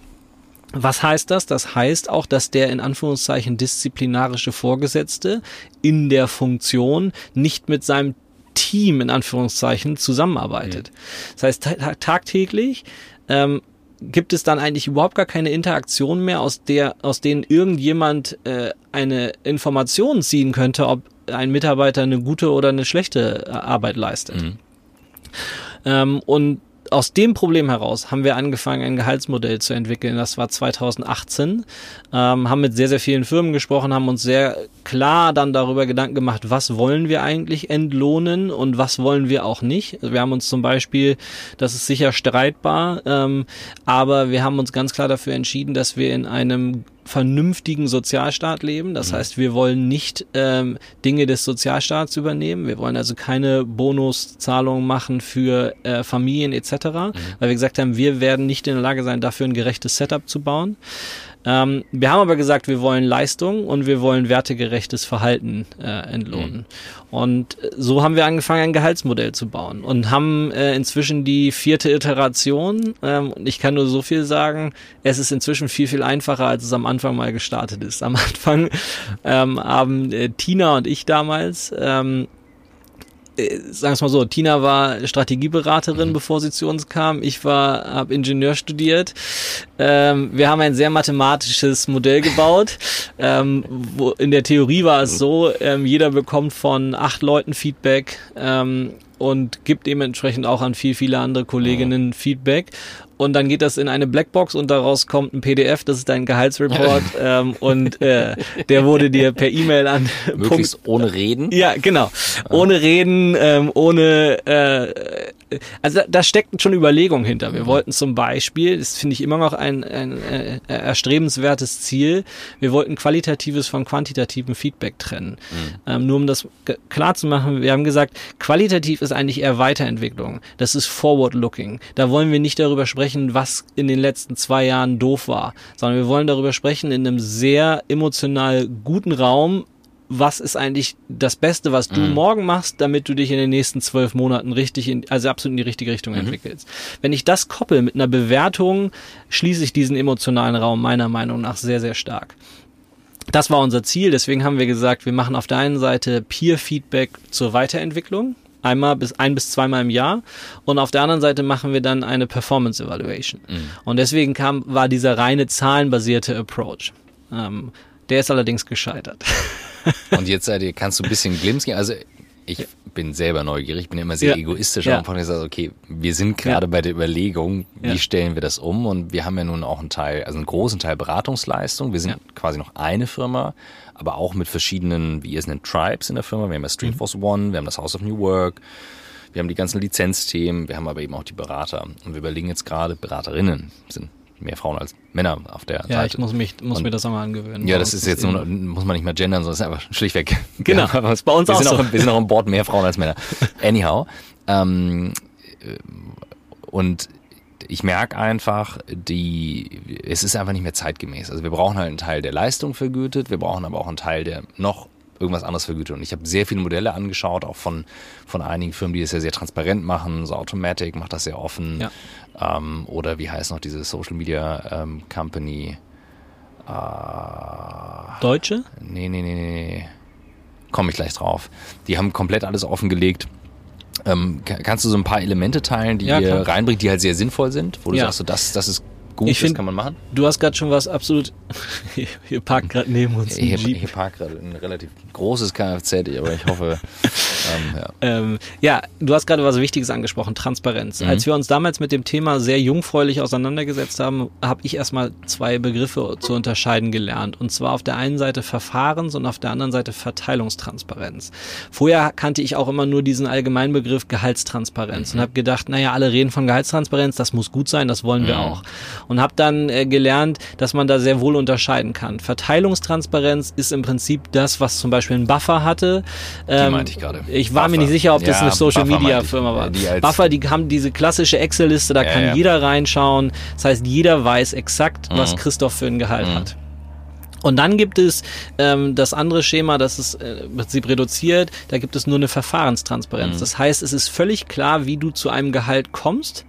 Was heißt das? Das heißt auch, dass der in Anführungszeichen disziplinarische Vorgesetzte in der Funktion nicht mit seinem Team in Anführungszeichen zusammenarbeitet. Mhm. Das heißt, tagtäglich ähm, gibt es dann eigentlich überhaupt gar keine Interaktion mehr, aus der, aus denen irgendjemand äh, eine Information ziehen könnte, ob ein Mitarbeiter eine gute oder eine schlechte äh, Arbeit leistet. Mhm. Ähm, und aus dem Problem heraus haben wir angefangen, ein Gehaltsmodell zu entwickeln. Das war 2018. Ähm, haben mit sehr, sehr vielen Firmen gesprochen, haben uns sehr klar dann darüber Gedanken gemacht, was wollen wir eigentlich entlohnen und was wollen wir auch nicht. Wir haben uns zum Beispiel, das ist sicher streitbar, ähm, aber wir haben uns ganz klar dafür entschieden, dass wir in einem vernünftigen Sozialstaat leben. Das mhm. heißt, wir wollen nicht ähm, Dinge des Sozialstaats übernehmen. Wir wollen also keine Bonuszahlungen machen für äh, Familien etc., mhm. weil wir gesagt haben, wir werden nicht in der Lage sein, dafür ein gerechtes Setup zu bauen. Ähm, wir haben aber gesagt, wir wollen Leistung und wir wollen wertegerechtes Verhalten äh, entlohnen. Mhm. Und so haben wir angefangen, ein Gehaltsmodell zu bauen und haben äh, inzwischen die vierte Iteration. Ähm, und ich kann nur so viel sagen, es ist inzwischen viel, viel einfacher, als es am Anfang mal gestartet ist. Am [laughs] Anfang ähm, haben äh, Tina und ich damals ähm, äh, sagen wir mal so, Tina war Strategieberaterin, mhm. bevor sie zu uns kam. Ich war, habe Ingenieur studiert. Ähm, wir haben ein sehr mathematisches Modell gebaut. [laughs] ähm, wo in der Theorie war es so, ähm, jeder bekommt von acht Leuten Feedback ähm, und gibt dementsprechend auch an viel, viele andere Kolleginnen Feedback und dann geht das in eine Blackbox und daraus kommt ein PDF, das ist dein Gehaltsreport [laughs] ähm, und äh, der wurde dir per E-Mail an Möglichst Punkt, ohne Reden. Ja, genau. Ohne Reden, ähm, ohne äh, also da steckt schon Überlegung hinter. Wir wollten zum Beispiel, das finde ich immer noch ein, ein äh, erstrebenswertes Ziel, wir wollten qualitatives von quantitativem Feedback trennen. Mhm. Ähm, nur um das klar zu machen, wir haben gesagt, qualitativ ist eigentlich eher Weiterentwicklung. Das ist forward-looking. Da wollen wir nicht darüber sprechen, was in den letzten zwei Jahren doof war, sondern wir wollen darüber sprechen in einem sehr emotional guten Raum, was ist eigentlich das Beste, was du mhm. morgen machst, damit du dich in den nächsten zwölf Monaten richtig, in, also absolut in die richtige Richtung mhm. entwickelst. Wenn ich das koppel mit einer Bewertung, schließe ich diesen emotionalen Raum meiner Meinung nach sehr, sehr stark. Das war unser Ziel, deswegen haben wir gesagt, wir machen auf der einen Seite Peer-Feedback zur Weiterentwicklung, einmal bis ein bis zweimal im Jahr und auf der anderen Seite machen wir dann eine Performance Evaluation. Mhm. Und deswegen kam war dieser reine zahlenbasierte Approach. Ähm, der ist allerdings gescheitert. [laughs] Und jetzt seid ihr, kannst du ein bisschen Glimpse geben? Also ich bin selber neugierig, ich bin immer sehr ja. egoistisch ja. und ich sage, okay, wir sind gerade ja. bei der Überlegung, wie ja. stellen wir das um? Und wir haben ja nun auch einen Teil, also einen großen Teil Beratungsleistung. Wir sind quasi noch eine Firma, aber auch mit verschiedenen, wie ihr es nennt, Tribes in der Firma. Wir haben ja Streamforce mhm. One, wir haben das House of New Work, wir haben die ganzen Lizenzthemen, wir haben aber eben auch die Berater. Und wir überlegen jetzt gerade, Beraterinnen sind mehr Frauen als Männer auf der ja, Seite. Ja, ich muss, mich, muss und, mir das auch mal angewöhnen. Ja, das ist jetzt nur, muss man nicht mehr gendern, sondern es ist einfach [laughs] schlichtweg. Genau, [laughs] ja, ist bei uns wir auch sind so. Auch, wir sind auch an Bord mehr Frauen als Männer. [laughs] Anyhow. Ähm, und ich merke einfach, die, es ist einfach nicht mehr zeitgemäß. Also wir brauchen halt einen Teil der Leistung vergütet, wir brauchen aber auch einen Teil, der noch irgendwas anderes vergütet. Und ich habe sehr viele Modelle angeschaut, auch von, von einigen Firmen, die das ja sehr transparent machen. So Automatic macht das sehr offen. Ja. Ähm, oder wie heißt noch diese Social Media ähm, Company? Äh, Deutsche? Nee, nee, nee, nee. Komme ich gleich drauf. Die haben komplett alles offengelegt. Ähm, kannst du so ein paar Elemente teilen, die ja, ihr reinbringt, die halt sehr sinnvoll sind, wo du ja. sagst, so, das, das ist gut, ich find, das kann man machen. Du hast gerade schon was absolut. [laughs] hier parkt gerade neben uns ein hier, Jeep. Hier parkt gerade ein relativ großes Kfz, aber ich hoffe. [laughs] ähm, ja. Ähm, ja, du hast gerade was Wichtiges angesprochen, Transparenz. Mhm. Als wir uns damals mit dem Thema sehr jungfräulich auseinandergesetzt haben, habe ich erstmal zwei Begriffe zu unterscheiden gelernt. Und zwar auf der einen Seite Verfahrens- und auf der anderen Seite Verteilungstransparenz. Vorher kannte ich auch immer nur diesen allgemeinen Begriff Gehaltstransparenz mhm. und habe gedacht, naja, alle reden von Gehaltstransparenz, das muss gut sein, das wollen wir mhm. auch und habe dann äh, gelernt, dass man da sehr wohl unterscheiden kann. Verteilungstransparenz ist im Prinzip das, was zum Beispiel ein Buffer hatte. Ähm, die meinte ich gerade. Ich war Buffer. mir nicht sicher, ob das ja, eine Social Buffer Media Firma war. Die Buffer, die haben diese klassische Excel-Liste, da ja, kann ja. jeder reinschauen. Das heißt, jeder weiß exakt, mhm. was Christoph für ein Gehalt mhm. hat. Und dann gibt es ähm, das andere Schema, das ist äh, im Prinzip reduziert, da gibt es nur eine Verfahrenstransparenz. Mhm. Das heißt, es ist völlig klar, wie du zu einem Gehalt kommst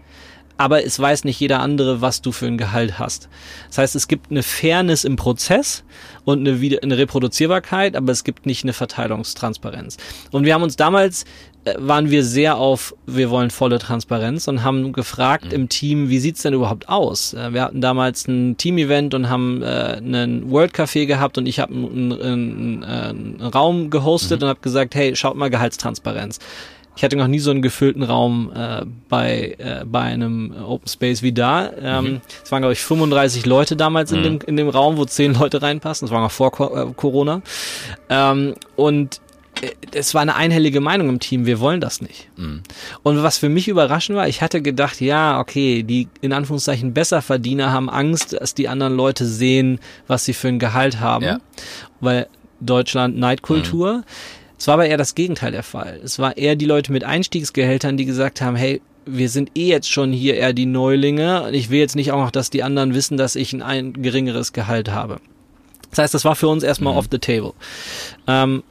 aber es weiß nicht jeder andere, was du für ein Gehalt hast. Das heißt, es gibt eine Fairness im Prozess und eine, eine Reproduzierbarkeit, aber es gibt nicht eine Verteilungstransparenz. Und wir haben uns damals äh, waren wir sehr auf, wir wollen volle Transparenz und haben gefragt mhm. im Team, wie sieht's denn überhaupt aus? Äh, wir hatten damals ein Team-Event und haben äh, einen World Café gehabt und ich habe einen, einen, einen, Raum gehostet mhm. und habe gesagt, hey, schaut mal Gehaltstransparenz. Ich hatte noch nie so einen gefüllten Raum äh, bei, äh, bei einem Open Space wie da. Ähm, mhm. Es waren, glaube ich, 35 Leute damals mhm. in, dem, in dem Raum, wo 10 Leute reinpassen. Das war noch vor Co äh, Corona. Ähm, und äh, es war eine einhellige Meinung im Team, wir wollen das nicht. Mhm. Und was für mich überraschend war, ich hatte gedacht, ja, okay, die in Anführungszeichen Besserverdiener haben Angst, dass die anderen Leute sehen, was sie für ein Gehalt haben. Ja. Weil Deutschland Neidkultur. Mhm. Es war aber eher das Gegenteil der Fall. Es war eher die Leute mit Einstiegsgehältern, die gesagt haben, hey, wir sind eh jetzt schon hier eher die Neulinge. Ich will jetzt nicht auch noch, dass die anderen wissen, dass ich ein, ein geringeres Gehalt habe. Das heißt, das war für uns erstmal mhm. off the table. Ähm,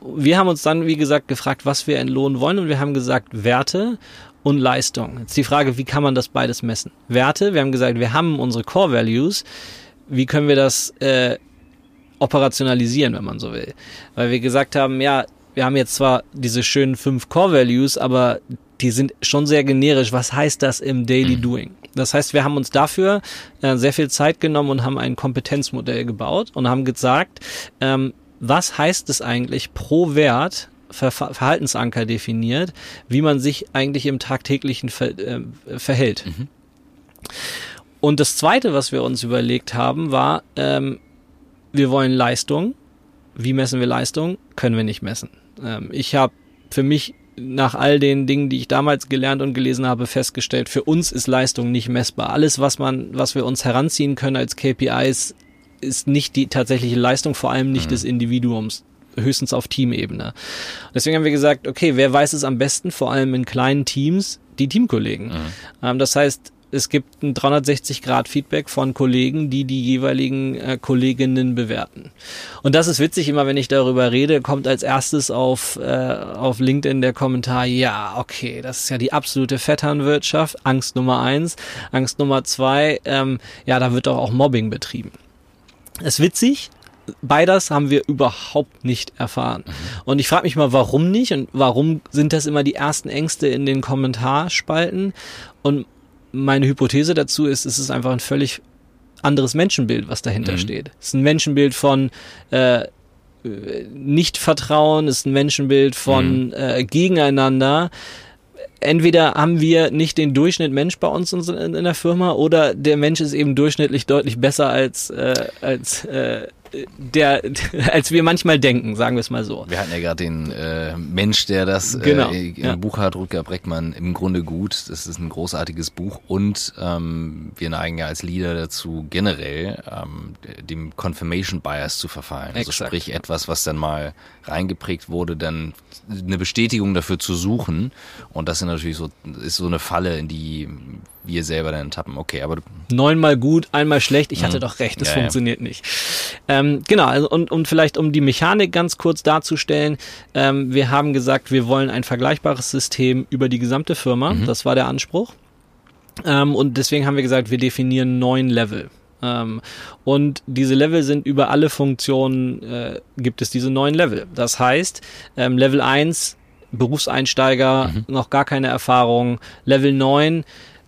wir haben uns dann, wie gesagt, gefragt, was wir entlohnen wollen und wir haben gesagt, Werte und Leistung. Jetzt die Frage, wie kann man das beides messen? Werte, wir haben gesagt, wir haben unsere Core Values. Wie können wir das äh, operationalisieren, wenn man so will? Weil wir gesagt haben, ja, wir haben jetzt zwar diese schönen fünf Core Values, aber die sind schon sehr generisch. Was heißt das im Daily mhm. Doing? Das heißt, wir haben uns dafür äh, sehr viel Zeit genommen und haben ein Kompetenzmodell gebaut und haben gesagt, ähm, was heißt es eigentlich pro Wert Ver Verhaltensanker definiert, wie man sich eigentlich im tagtäglichen Ver äh, verhält. Mhm. Und das Zweite, was wir uns überlegt haben, war, ähm, wir wollen Leistung. Wie messen wir Leistung? Können wir nicht messen. Ähm, ich habe für mich nach all den Dingen, die ich damals gelernt und gelesen habe, festgestellt, für uns ist Leistung nicht messbar. Alles, was man, was wir uns heranziehen können als KPIs, ist nicht die tatsächliche Leistung, vor allem nicht mhm. des Individuums höchstens auf Teamebene. Deswegen haben wir gesagt, okay, wer weiß es am besten, vor allem in kleinen Teams, die Teamkollegen. Mhm. Ähm, das heißt, es gibt ein 360-Grad-Feedback von Kollegen, die die jeweiligen äh, Kolleginnen bewerten. Und das ist witzig, immer wenn ich darüber rede, kommt als erstes auf, äh, auf LinkedIn der Kommentar, ja, okay, das ist ja die absolute Vetternwirtschaft, Angst Nummer eins. Angst Nummer zwei, ähm, ja, da wird doch auch Mobbing betrieben. ist witzig, beides haben wir überhaupt nicht erfahren. Mhm. Und ich frage mich mal, warum nicht und warum sind das immer die ersten Ängste in den Kommentarspalten? Und meine Hypothese dazu ist, es ist einfach ein völlig anderes Menschenbild, was dahinter mhm. steht. Es ist ein Menschenbild von äh, Nicht-Vertrauen, es ist ein Menschenbild von mhm. äh, Gegeneinander. Entweder haben wir nicht den Durchschnitt Mensch bei uns in, in der Firma oder der Mensch ist eben durchschnittlich deutlich besser als, äh, als äh, der, [laughs] als wir manchmal denken, sagen wir es mal so. Wir hatten ja gerade den äh, Mensch, der das genau, äh, im ja. Buch hat, Rutger Breckmann, im Grunde gut. Das ist ein großartiges Buch und ähm, wir neigen ja als Leader dazu, generell ähm, dem Confirmation Bias zu verfallen. Also Exakt. sprich etwas, was dann mal reingeprägt wurde, dann eine Bestätigung dafür zu suchen. Und das ist natürlich so, ist so eine Falle, in die wir selber dann tappen. Okay, aber neunmal gut, einmal schlecht. Ich hatte mhm. doch recht, das ja, funktioniert ja. nicht. Ähm, genau, also und, und vielleicht um die Mechanik ganz kurz darzustellen, ähm, wir haben gesagt, wir wollen ein vergleichbares System über die gesamte Firma. Mhm. Das war der Anspruch. Ähm, und deswegen haben wir gesagt, wir definieren neun Level. Ähm, und diese Level sind über alle Funktionen, äh, gibt es diese neun Level. Das heißt, ähm, Level 1, Berufseinsteiger, mhm. noch gar keine Erfahrung. Level 9,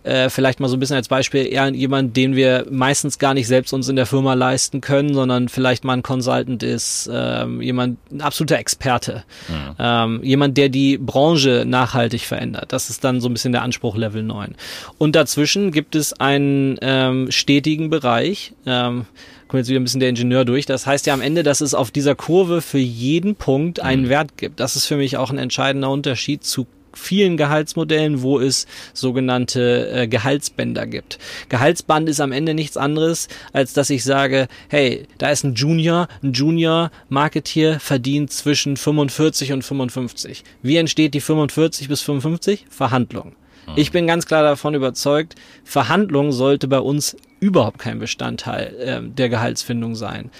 äh, vielleicht mal so ein bisschen als Beispiel eher jemand, den wir meistens gar nicht selbst uns in der Firma leisten können, sondern vielleicht mal ein Consultant ist, ähm, jemand, ein absoluter Experte, mhm. ähm, jemand, der die Branche nachhaltig verändert. Das ist dann so ein bisschen der Anspruch Level 9. Und dazwischen gibt es einen ähm, stetigen Bereich, ähm, kommt jetzt wieder ein bisschen der Ingenieur durch. Das heißt ja am Ende, dass es auf dieser Kurve für jeden Punkt einen mhm. Wert gibt. Das ist für mich auch ein entscheidender Unterschied zu vielen Gehaltsmodellen, wo es sogenannte äh, Gehaltsbänder gibt. Gehaltsband ist am Ende nichts anderes, als dass ich sage, hey, da ist ein Junior, ein Junior Marketeer verdient zwischen 45 und 55. Wie entsteht die 45 bis 55? Verhandlung. Hm. Ich bin ganz klar davon überzeugt, Verhandlung sollte bei uns überhaupt kein Bestandteil äh, der Gehaltsfindung sein.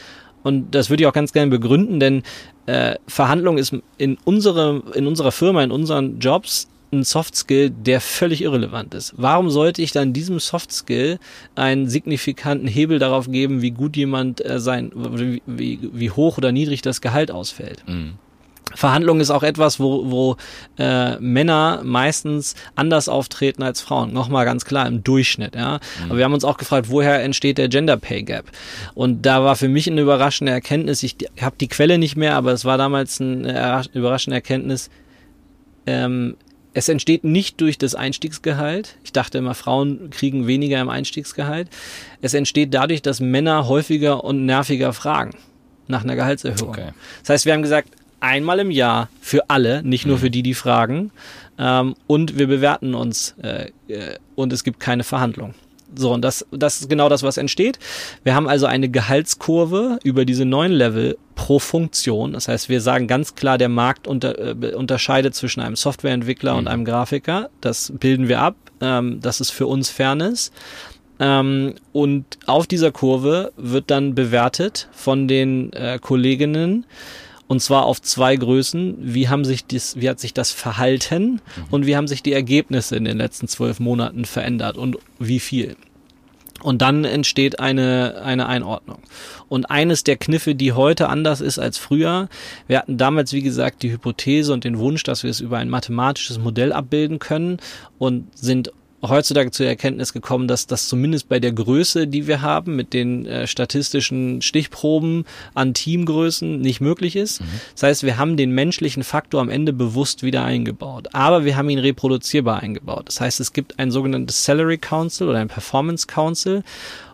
Und das würde ich auch ganz gerne begründen, denn äh, Verhandlung ist in, unsere, in unserer Firma, in unseren Jobs ein Soft Skill, der völlig irrelevant ist. Warum sollte ich dann diesem Soft Skill einen signifikanten Hebel darauf geben, wie gut jemand äh, sein, wie, wie, wie hoch oder niedrig das Gehalt ausfällt? Mhm. Verhandlung ist auch etwas, wo, wo äh, Männer meistens anders auftreten als Frauen. Nochmal ganz klar im Durchschnitt. Ja? Mhm. Aber wir haben uns auch gefragt, woher entsteht der Gender Pay Gap? Und da war für mich eine überraschende Erkenntnis. Ich habe die Quelle nicht mehr, aber es war damals eine überraschende Erkenntnis. Ähm, es entsteht nicht durch das Einstiegsgehalt. Ich dachte immer, Frauen kriegen weniger im Einstiegsgehalt. Es entsteht dadurch, dass Männer häufiger und nerviger fragen nach einer Gehaltserhöhung. Okay. Das heißt, wir haben gesagt, einmal im Jahr für alle, nicht nur mhm. für die, die fragen. Ähm, und wir bewerten uns äh, äh, und es gibt keine Verhandlung. So, und das, das ist genau das, was entsteht. Wir haben also eine Gehaltskurve über diese neun Level pro Funktion. Das heißt, wir sagen ganz klar, der Markt unter, äh, unterscheidet zwischen einem Softwareentwickler mhm. und einem Grafiker. Das bilden wir ab, ähm, dass es für uns Fairness. Ähm, und auf dieser Kurve wird dann bewertet von den äh, Kolleginnen, und zwar auf zwei Größen. Wie haben sich das, wie hat sich das Verhalten mhm. und wie haben sich die Ergebnisse in den letzten zwölf Monaten verändert und wie viel? Und dann entsteht eine, eine Einordnung. Und eines der Kniffe, die heute anders ist als früher, wir hatten damals, wie gesagt, die Hypothese und den Wunsch, dass wir es über ein mathematisches Modell abbilden können und sind heutzutage zur Erkenntnis gekommen, dass das zumindest bei der Größe, die wir haben, mit den äh, statistischen Stichproben an Teamgrößen nicht möglich ist. Mhm. Das heißt, wir haben den menschlichen Faktor am Ende bewusst wieder eingebaut, aber wir haben ihn reproduzierbar eingebaut. Das heißt, es gibt ein sogenanntes Salary Council oder ein Performance Council,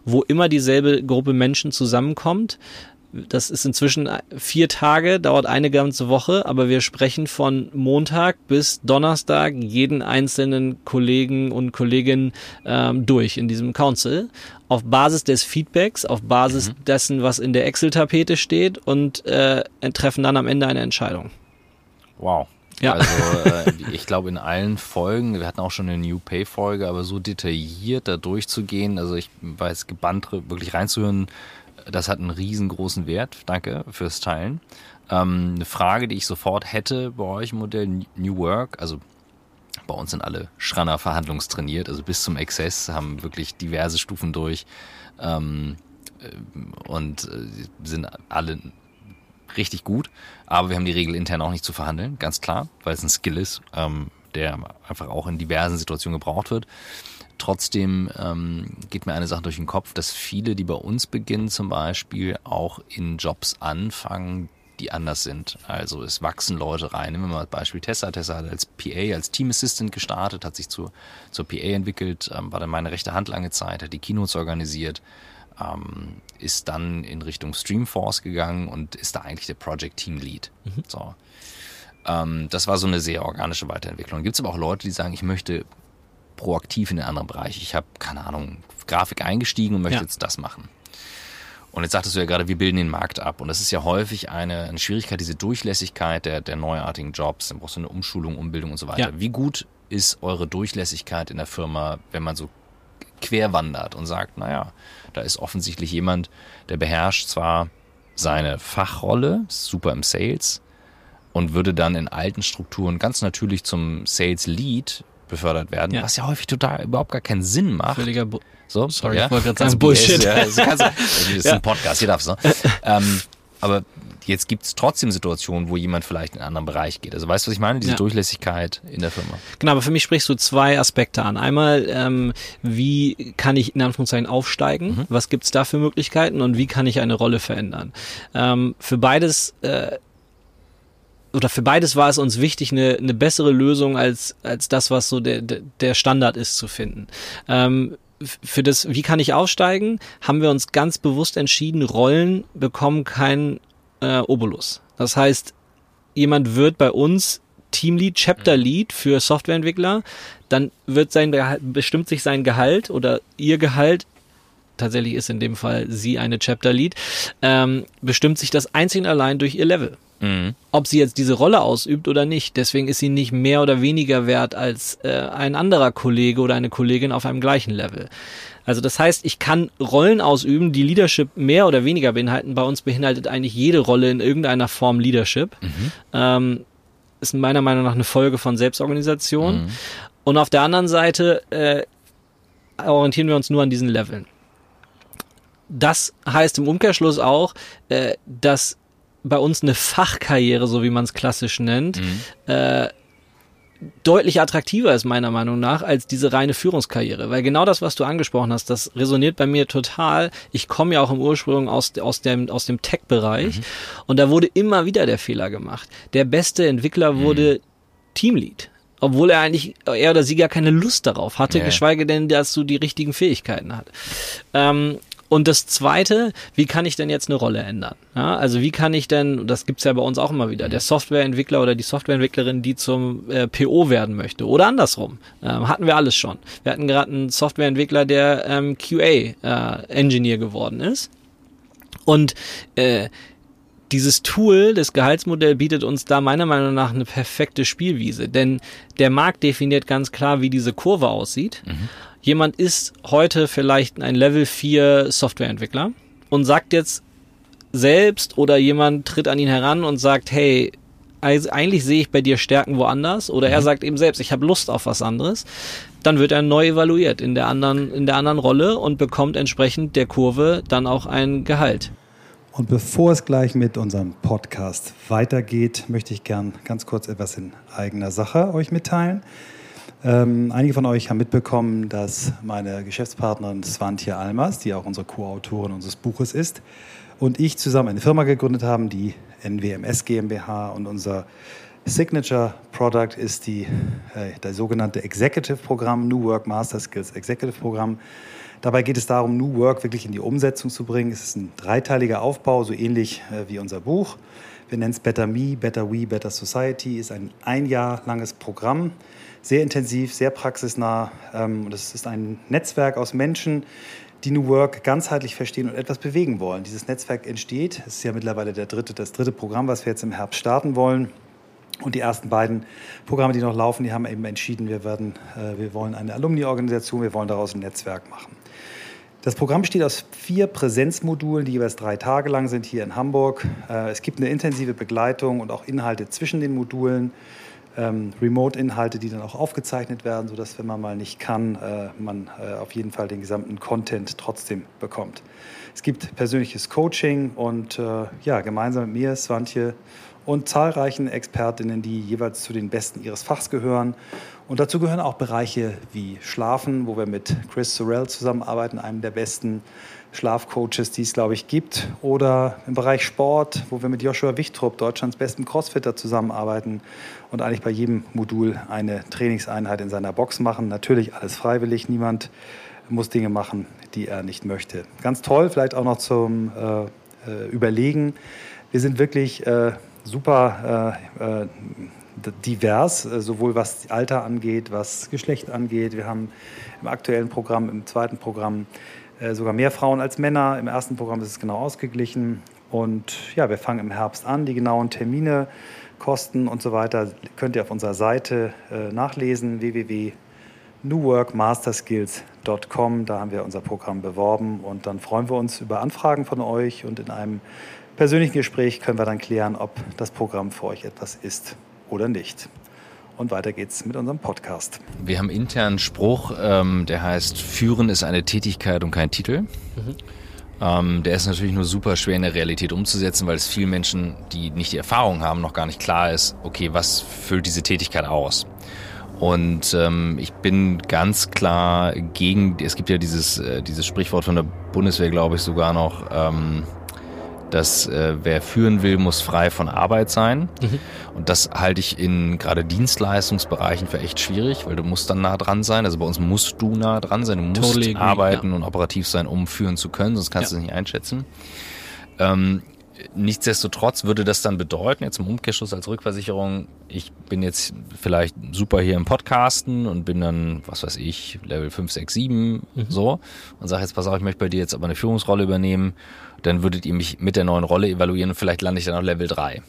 wo immer dieselbe Gruppe Menschen zusammenkommt, das ist inzwischen vier Tage, dauert eine ganze Woche, aber wir sprechen von Montag bis Donnerstag jeden einzelnen Kollegen und Kolleginnen ähm, durch in diesem Council auf Basis des Feedbacks, auf Basis mhm. dessen, was in der Excel-Tapete steht und äh, treffen dann am Ende eine Entscheidung. Wow. Ja. Also [laughs] äh, ich glaube in allen Folgen, wir hatten auch schon eine New Pay Folge, aber so detailliert da durchzugehen, also ich weiß gebannt wirklich reinzuhören, das hat einen riesengroßen Wert. Danke fürs Teilen. Ähm, eine Frage, die ich sofort hätte bei euch im Modell New Work, also bei uns sind alle Schranner verhandlungstrainiert, also bis zum Exzess, haben wirklich diverse Stufen durch ähm, äh, und äh, sind alle richtig gut. Aber wir haben die Regel intern auch nicht zu verhandeln, ganz klar, weil es ein Skill ist, ähm, der einfach auch in diversen Situationen gebraucht wird. Trotzdem ähm, geht mir eine Sache durch den Kopf, dass viele, die bei uns beginnen, zum Beispiel auch in Jobs anfangen, die anders sind. Also es wachsen Leute rein. Nehmen wir mal das Beispiel Tessa. Tessa hat als PA, als Team Assistant gestartet, hat sich zu, zur PA entwickelt, ähm, war dann meine rechte Hand lange Zeit, hat die Keynotes organisiert, ähm, ist dann in Richtung Streamforce gegangen und ist da eigentlich der Project Team Lead. Mhm. So. Ähm, das war so eine sehr organische Weiterentwicklung. Gibt es aber auch Leute, die sagen, ich möchte proaktiv in den anderen Bereich. Ich habe, keine Ahnung, Grafik eingestiegen und möchte ja. jetzt das machen. Und jetzt sagtest du ja gerade, wir bilden den Markt ab. Und das ist ja häufig eine, eine Schwierigkeit, diese Durchlässigkeit der, der neuartigen Jobs. Dann brauchst du eine Umschulung, Umbildung und so weiter. Ja. Wie gut ist eure Durchlässigkeit in der Firma, wenn man so quer wandert und sagt, naja, da ist offensichtlich jemand, der beherrscht zwar seine Fachrolle, super im Sales, und würde dann in alten Strukturen ganz natürlich zum Sales Lead befördert werden, ja. was ja häufig total überhaupt gar keinen Sinn macht. Völliger Bu so, Sorry, ja? ich wollte gerade sagen Bullshit. Ja, das, ist ein Podcast, [laughs] hier darf's. Ne? ähm, aber jetzt gibt es trotzdem Situationen, wo jemand vielleicht in einen anderen Bereich geht. Also weißt du, was ich meine? Diese ja. Durchlässigkeit in der Firma. Genau, aber für mich sprichst du zwei Aspekte an. Einmal, ähm, wie kann ich in Anführungszeichen aufsteigen? Mhm. Was gibt's da für Möglichkeiten? Und wie kann ich eine Rolle verändern? Ähm, für beides äh, oder für beides war es uns wichtig, eine, eine bessere Lösung als, als das, was so der, der Standard ist, zu finden. Ähm, für das, wie kann ich aufsteigen, haben wir uns ganz bewusst entschieden, Rollen bekommen keinen äh, Obolus. Das heißt, jemand wird bei uns Teamlead, Chapter Lead für Softwareentwickler, dann wird sein bestimmt sich sein Gehalt oder ihr Gehalt tatsächlich ist in dem Fall sie eine Chapter Lead, ähm, bestimmt sich das einzig und allein durch ihr Level. Mhm. Ob sie jetzt diese Rolle ausübt oder nicht. Deswegen ist sie nicht mehr oder weniger wert als äh, ein anderer Kollege oder eine Kollegin auf einem gleichen Level. Also das heißt, ich kann Rollen ausüben, die Leadership mehr oder weniger beinhalten. Bei uns beinhaltet eigentlich jede Rolle in irgendeiner Form Leadership. Mhm. Ähm, ist meiner Meinung nach eine Folge von Selbstorganisation. Mhm. Und auf der anderen Seite äh, orientieren wir uns nur an diesen Leveln. Das heißt im Umkehrschluss auch, äh, dass bei uns eine Fachkarriere, so wie man es klassisch nennt, mhm. äh, deutlich attraktiver ist meiner Meinung nach als diese reine Führungskarriere, weil genau das, was du angesprochen hast, das resoniert bei mir total. Ich komme ja auch im Ursprung aus, aus dem, aus dem Tech-Bereich mhm. und da wurde immer wieder der Fehler gemacht. Der beste Entwickler wurde mhm. Teamlead obwohl er eigentlich, er oder sie gar keine Lust darauf hatte, yeah. geschweige denn, dass du die richtigen Fähigkeiten hat. Ähm, und das Zweite, wie kann ich denn jetzt eine Rolle ändern? Ja, also wie kann ich denn, das gibt's ja bei uns auch immer wieder, der Softwareentwickler oder die Softwareentwicklerin, die zum äh, PO werden möchte oder andersrum, ähm, hatten wir alles schon. Wir hatten gerade einen Softwareentwickler, der ähm, QA-Engineer äh, geworden ist und äh, dieses Tool, das Gehaltsmodell bietet uns da meiner Meinung nach eine perfekte Spielwiese, denn der Markt definiert ganz klar, wie diese Kurve aussieht. Mhm. Jemand ist heute vielleicht ein Level 4 Softwareentwickler und sagt jetzt selbst oder jemand tritt an ihn heran und sagt, hey, eigentlich sehe ich bei dir Stärken woanders oder mhm. er sagt eben selbst, ich habe Lust auf was anderes, dann wird er neu evaluiert in der anderen in der anderen Rolle und bekommt entsprechend der Kurve dann auch ein Gehalt. Und bevor es gleich mit unserem Podcast weitergeht, möchte ich gern ganz kurz etwas in eigener Sache euch mitteilen. Ähm, einige von euch haben mitbekommen, dass meine Geschäftspartnerin Svantje Almas, die auch unsere Co-Autorin unseres Buches ist, und ich zusammen eine Firma gegründet haben, die NWMS GmbH. Und unser Signature Product ist die, äh, der sogenannte Executive Programm, New Work Master Skills Executive Programm. Dabei geht es darum, New Work wirklich in die Umsetzung zu bringen. Es ist ein dreiteiliger Aufbau, so ähnlich äh, wie unser Buch. Wir nennen es Better Me, Better We, Better Society. Ist ein ein Jahr langes Programm, sehr intensiv, sehr praxisnah. Ähm, und es ist ein Netzwerk aus Menschen, die New Work ganzheitlich verstehen und etwas bewegen wollen. Dieses Netzwerk entsteht. Es ist ja mittlerweile der dritte, das dritte Programm, was wir jetzt im Herbst starten wollen. Und die ersten beiden Programme, die noch laufen, die haben eben entschieden, wir, werden, äh, wir wollen eine Alumni-Organisation, wir wollen daraus ein Netzwerk machen. Das Programm besteht aus vier Präsenzmodulen, die jeweils drei Tage lang sind hier in Hamburg. Äh, es gibt eine intensive Begleitung und auch Inhalte zwischen den Modulen, ähm, Remote-Inhalte, die dann auch aufgezeichnet werden, sodass, wenn man mal nicht kann, äh, man äh, auf jeden Fall den gesamten Content trotzdem bekommt. Es gibt persönliches Coaching und ja, gemeinsam mit mir, Swantje, und zahlreichen Expertinnen, die jeweils zu den Besten ihres Fachs gehören und dazu gehören auch Bereiche wie Schlafen, wo wir mit Chris Sorrell zusammenarbeiten, einem der besten Schlafcoaches, die es, glaube ich, gibt. Oder im Bereich Sport, wo wir mit Joshua Wichtrup, Deutschlands besten Crossfitter, zusammenarbeiten und eigentlich bei jedem Modul eine Trainingseinheit in seiner Box machen. Natürlich alles freiwillig, niemand muss Dinge machen, die er nicht möchte. Ganz toll, vielleicht auch noch zum äh, äh Überlegen. Wir sind wirklich äh, super äh, äh divers, äh, sowohl was Alter angeht, was Geschlecht angeht. Wir haben im aktuellen Programm, im zweiten Programm sogar mehr Frauen als Männer. Im ersten Programm ist es genau ausgeglichen. Und ja, wir fangen im Herbst an. Die genauen Termine, Kosten und so weiter könnt ihr auf unserer Seite äh, nachlesen, www.newworkmasterskills.com. Da haben wir unser Programm beworben und dann freuen wir uns über Anfragen von euch und in einem persönlichen Gespräch können wir dann klären, ob das Programm für euch etwas ist oder nicht. Und weiter geht's mit unserem Podcast. Wir haben internen Spruch, ähm, der heißt, Führen ist eine Tätigkeit und kein Titel. Mhm. Ähm, der ist natürlich nur super schwer in der Realität umzusetzen, weil es vielen Menschen, die nicht die Erfahrung haben, noch gar nicht klar ist, okay, was füllt diese Tätigkeit aus? Und ähm, ich bin ganz klar gegen, es gibt ja dieses, äh, dieses Sprichwort von der Bundeswehr, glaube ich, sogar noch, ähm, dass äh, wer führen will, muss frei von Arbeit sein. Mhm. Und das halte ich in gerade Dienstleistungsbereichen für echt schwierig, weil du musst dann nah dran sein. Also bei uns musst du nah dran sein. Du musst totally arbeiten ja. und operativ sein, um führen zu können, sonst kannst ja. du es nicht einschätzen. Ähm, nichtsdestotrotz würde das dann bedeuten, jetzt im Umkehrschluss als Rückversicherung, ich bin jetzt vielleicht super hier im Podcasten und bin dann, was weiß ich, Level 5, 6, 7 mhm. so und sage jetzt, pass auf, ich möchte bei dir jetzt aber eine Führungsrolle übernehmen dann würdet ihr mich mit der neuen Rolle evaluieren und vielleicht lande ich dann auf Level 3.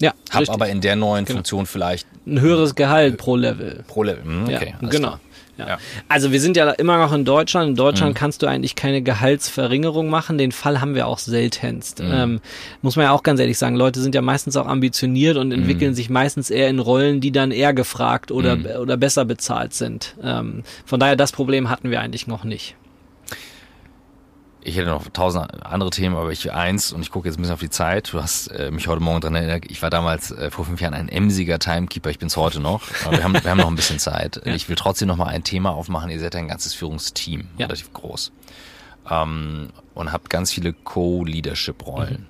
Ja. Hab richtig. aber in der neuen genau. Funktion vielleicht ein höheres Gehalt pro Level. Pro Level, hm, okay. Ja, genau. Ja. ja. Also wir sind ja immer noch in Deutschland. In Deutschland mhm. kannst du eigentlich keine Gehaltsverringerung machen. Den Fall haben wir auch seltenst. Mhm. Ähm, muss man ja auch ganz ehrlich sagen. Leute sind ja meistens auch ambitioniert und entwickeln mhm. sich meistens eher in Rollen, die dann eher gefragt oder, mhm. oder besser bezahlt sind. Ähm, von daher das Problem hatten wir eigentlich noch nicht. Ich hätte noch tausend andere Themen, aber ich eins und ich gucke jetzt ein bisschen auf die Zeit. Du hast äh, mich heute Morgen dran erinnert. Ich war damals äh, vor fünf Jahren ein emsiger Timekeeper. Ich bin es heute noch. Aber wir haben, wir haben noch ein bisschen Zeit. Ja. Ich will trotzdem noch mal ein Thema aufmachen. Ihr seid ein ganzes Führungsteam, ja. relativ groß ähm, und habt ganz viele Co-Leadership-Rollen. Mhm.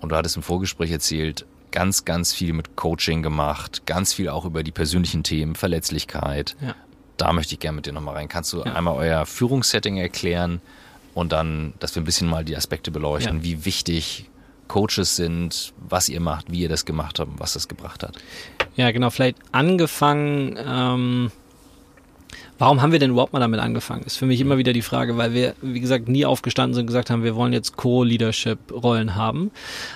Und du hattest im Vorgespräch erzählt, ganz, ganz viel mit Coaching gemacht, ganz viel auch über die persönlichen Themen, Verletzlichkeit. Ja. Da möchte ich gerne mit dir noch mal rein. Kannst du einmal euer Führungssetting erklären? Und dann, dass wir ein bisschen mal die Aspekte beleuchten, ja. wie wichtig Coaches sind, was ihr macht, wie ihr das gemacht habt, was das gebracht hat. Ja, genau, vielleicht angefangen, ähm, Warum haben wir denn überhaupt mal damit angefangen? Ist für mich immer wieder die Frage, weil wir, wie gesagt, nie aufgestanden sind und gesagt haben, wir wollen jetzt Co-Leadership-Rollen haben.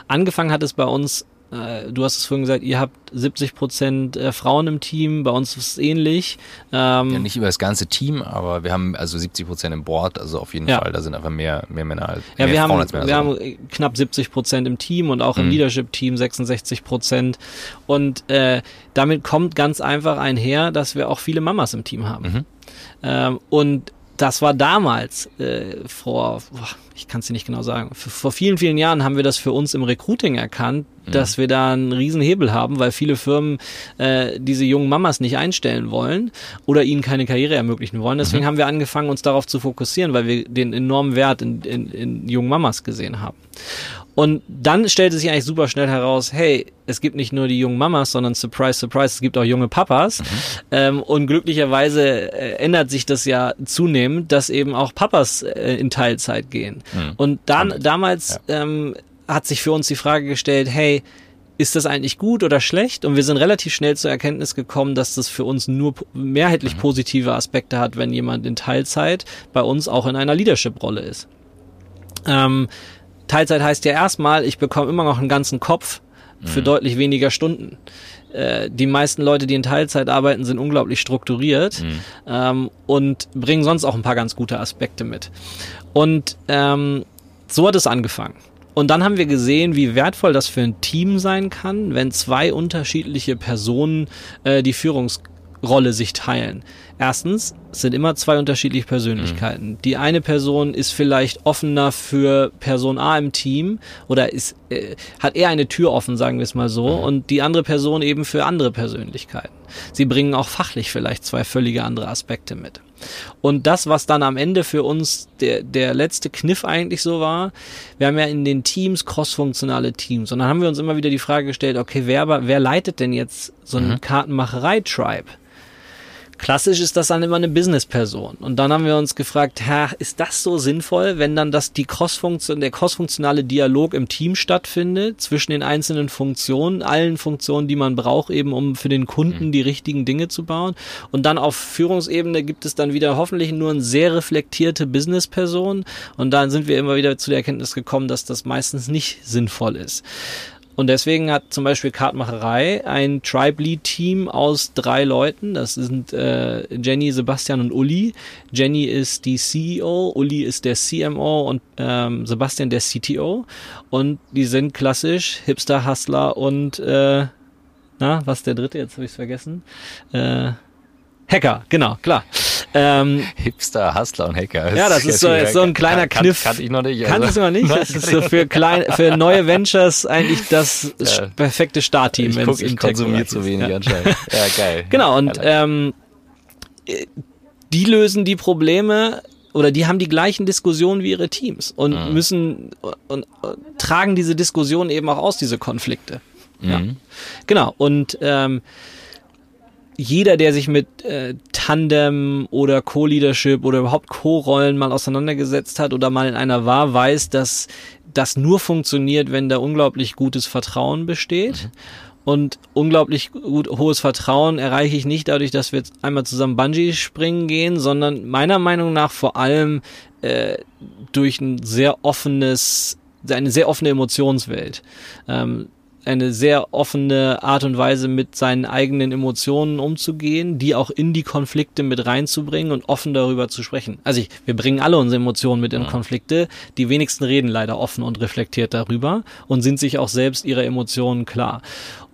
Angefangen hat es bei uns du hast es vorhin gesagt, ihr habt 70 Prozent äh, Frauen im Team, bei uns ist es ähnlich. Ähm, ja, nicht über das ganze Team, aber wir haben also 70 Prozent im Board, also auf jeden ja. Fall, da sind einfach mehr, mehr Männer als Ja, mehr wir, Frauen haben, als Männer. wir haben knapp 70 Prozent im Team und auch mhm. im Leadership-Team 66 Prozent. Und äh, damit kommt ganz einfach einher, dass wir auch viele Mamas im Team haben. Mhm. Ähm, und das war damals, äh, vor, ich kann es dir nicht genau sagen, vor vielen, vielen Jahren haben wir das für uns im Recruiting erkannt, mhm. dass wir da einen riesen Hebel haben, weil viele Firmen äh, diese jungen Mamas nicht einstellen wollen oder ihnen keine Karriere ermöglichen wollen. Deswegen mhm. haben wir angefangen, uns darauf zu fokussieren, weil wir den enormen Wert in, in, in jungen Mamas gesehen haben. Und dann stellte sich eigentlich super schnell heraus, hey, es gibt nicht nur die jungen Mamas, sondern surprise, surprise, es gibt auch junge Papas. Mhm. Ähm, und glücklicherweise äh, ändert sich das ja zunehmend, dass eben auch Papas äh, in Teilzeit gehen. Mhm. Und dann, damals ja. ähm, hat sich für uns die Frage gestellt, hey, ist das eigentlich gut oder schlecht? Und wir sind relativ schnell zur Erkenntnis gekommen, dass das für uns nur mehrheitlich mhm. positive Aspekte hat, wenn jemand in Teilzeit bei uns auch in einer Leadership-Rolle ist. Ähm, Teilzeit heißt ja erstmal, ich bekomme immer noch einen ganzen Kopf für mhm. deutlich weniger Stunden. Äh, die meisten Leute, die in Teilzeit arbeiten, sind unglaublich strukturiert mhm. ähm, und bringen sonst auch ein paar ganz gute Aspekte mit. Und ähm, so hat es angefangen. Und dann haben wir gesehen, wie wertvoll das für ein Team sein kann, wenn zwei unterschiedliche Personen äh, die Führungsrolle sich teilen. Erstens, sind immer zwei unterschiedliche Persönlichkeiten. Mhm. Die eine Person ist vielleicht offener für Person A im Team oder ist, äh, hat eher eine Tür offen, sagen wir es mal so, mhm. und die andere Person eben für andere Persönlichkeiten. Sie bringen auch fachlich vielleicht zwei völlige andere Aspekte mit. Und das, was dann am Ende für uns der, der letzte Kniff eigentlich so war, wir haben ja in den Teams crossfunktionale Teams. Und dann haben wir uns immer wieder die Frage gestellt, okay, wer, wer leitet denn jetzt so eine mhm. Kartenmacherei-Tribe? Klassisch ist das dann immer eine Businessperson. Und dann haben wir uns gefragt, Herr, ist das so sinnvoll, wenn dann das die Crossfunktion, der crossfunktionale Dialog im Team stattfindet zwischen den einzelnen Funktionen, allen Funktionen, die man braucht, eben um für den Kunden mhm. die richtigen Dinge zu bauen. Und dann auf Führungsebene gibt es dann wieder hoffentlich nur eine sehr reflektierte Businessperson. Und dann sind wir immer wieder zu der Erkenntnis gekommen, dass das meistens nicht sinnvoll ist. Und deswegen hat zum Beispiel Kartmacherei ein Tribe-Lead-Team aus drei Leuten. Das sind äh, Jenny, Sebastian und Uli. Jenny ist die CEO, Uli ist der CMO und ähm, Sebastian der CTO. Und die sind klassisch Hipster, Hustler und äh, na, was ist der dritte? Jetzt habe ich es vergessen. Äh, Hacker, genau, klar. Ähm, Hipster, Hustler und Hacker. ja, das ist so, ist so ein kleiner kann, Kniff. Kannte ich noch nicht. Also. Kannst du noch nicht? [laughs] Das ist so für, klein, für neue Ventures eigentlich das [laughs] ja. perfekte Startteam. Ich, guck, ich konsumiere zu wenig ja. anscheinend. Ja, geil. [laughs] Genau, und ähm, die lösen die Probleme oder die haben die gleichen Diskussionen wie ihre Teams und mhm. müssen und, und, und, tragen diese Diskussionen eben auch aus, diese Konflikte. Mhm. Ja. Genau, und ähm, jeder, der sich mit äh, Tandem oder Co-Leadership oder überhaupt Co-Rollen mal auseinandergesetzt hat oder mal in einer war, weiß, dass das nur funktioniert, wenn da unglaublich gutes Vertrauen besteht. Mhm. Und unglaublich gut, hohes Vertrauen erreiche ich nicht dadurch, dass wir jetzt einmal zusammen Bungee springen gehen, sondern meiner Meinung nach vor allem äh, durch ein sehr offenes, eine sehr offene Emotionswelt. Ähm, eine sehr offene Art und Weise mit seinen eigenen Emotionen umzugehen, die auch in die Konflikte mit reinzubringen und offen darüber zu sprechen. Also ich, wir bringen alle unsere Emotionen mit in Konflikte. Die wenigsten reden leider offen und reflektiert darüber und sind sich auch selbst ihrer Emotionen klar.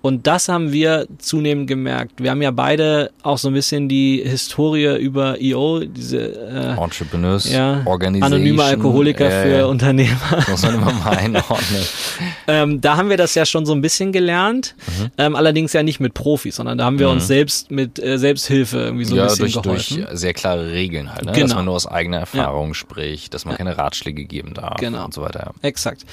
Und das haben wir zunehmend gemerkt. Wir haben ja beide auch so ein bisschen die Historie über EO, diese äh, Entrepreneurs, ja, anonyme Alkoholiker äh, für Unternehmer. Muss man immer mal [laughs] einordnen. ähm, da haben wir das ja schon so ein bisschen gelernt, mhm. ähm, allerdings ja nicht mit Profis, sondern da haben wir mhm. uns selbst mit äh, Selbsthilfe irgendwie so ja, ein bisschen durch, geholfen. durch sehr klare Regeln halt, ne? genau. dass man nur aus eigener Erfahrung ja. spricht, dass man keine Ratschläge geben darf genau. und so weiter. Exakt.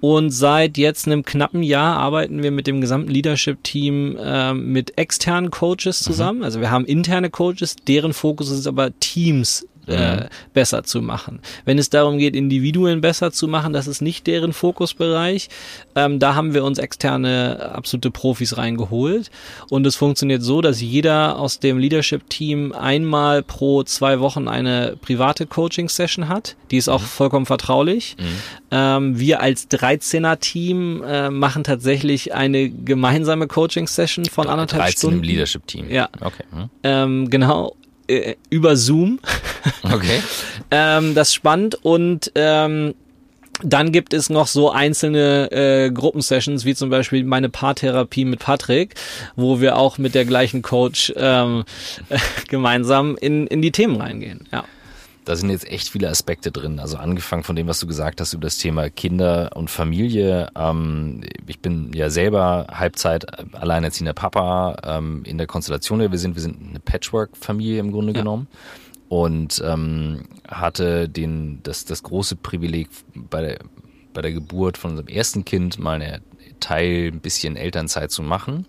Und seit jetzt einem knappen Jahr arbeiten wir mit dem gesamten Leader Leadership-Team äh, mit externen Coaches zusammen. Mhm. Also wir haben interne Coaches, deren Fokus ist aber Teams äh, mhm. besser zu machen. Wenn es darum geht, Individuen besser zu machen, das ist nicht deren Fokusbereich. Ähm, da haben wir uns externe absolute Profis reingeholt. Und es funktioniert so, dass jeder aus dem Leadership-Team einmal pro zwei Wochen eine private Coaching-Session hat. Die ist auch mhm. vollkommen vertraulich. Mhm. Ähm, wir als 13er-Team äh, machen tatsächlich eine gemeinsame Coaching-Session von anderthalb 13 Stunden. im Leadership-Team. Ja. Okay. Mhm. Ähm, genau äh, über Zoom. Okay. [laughs] ähm, das ist spannend und ähm, dann gibt es noch so einzelne äh, Gruppensessions, wie zum Beispiel meine Paartherapie mit Patrick, wo wir auch mit der gleichen Coach ähm, äh, [laughs] gemeinsam in, in die Themen reingehen. Ja. Da sind jetzt echt viele Aspekte drin. Also angefangen von dem, was du gesagt hast über das Thema Kinder und Familie. Ähm, ich bin ja selber Halbzeit alleinerziehender Papa ähm, in der Konstellation, der wir sind. Wir sind eine Patchwork-Familie im Grunde ja. genommen und ähm, hatte den, das, das große Privileg bei der, bei der Geburt von unserem ersten Kind mal eine Teil ein bisschen Elternzeit zu machen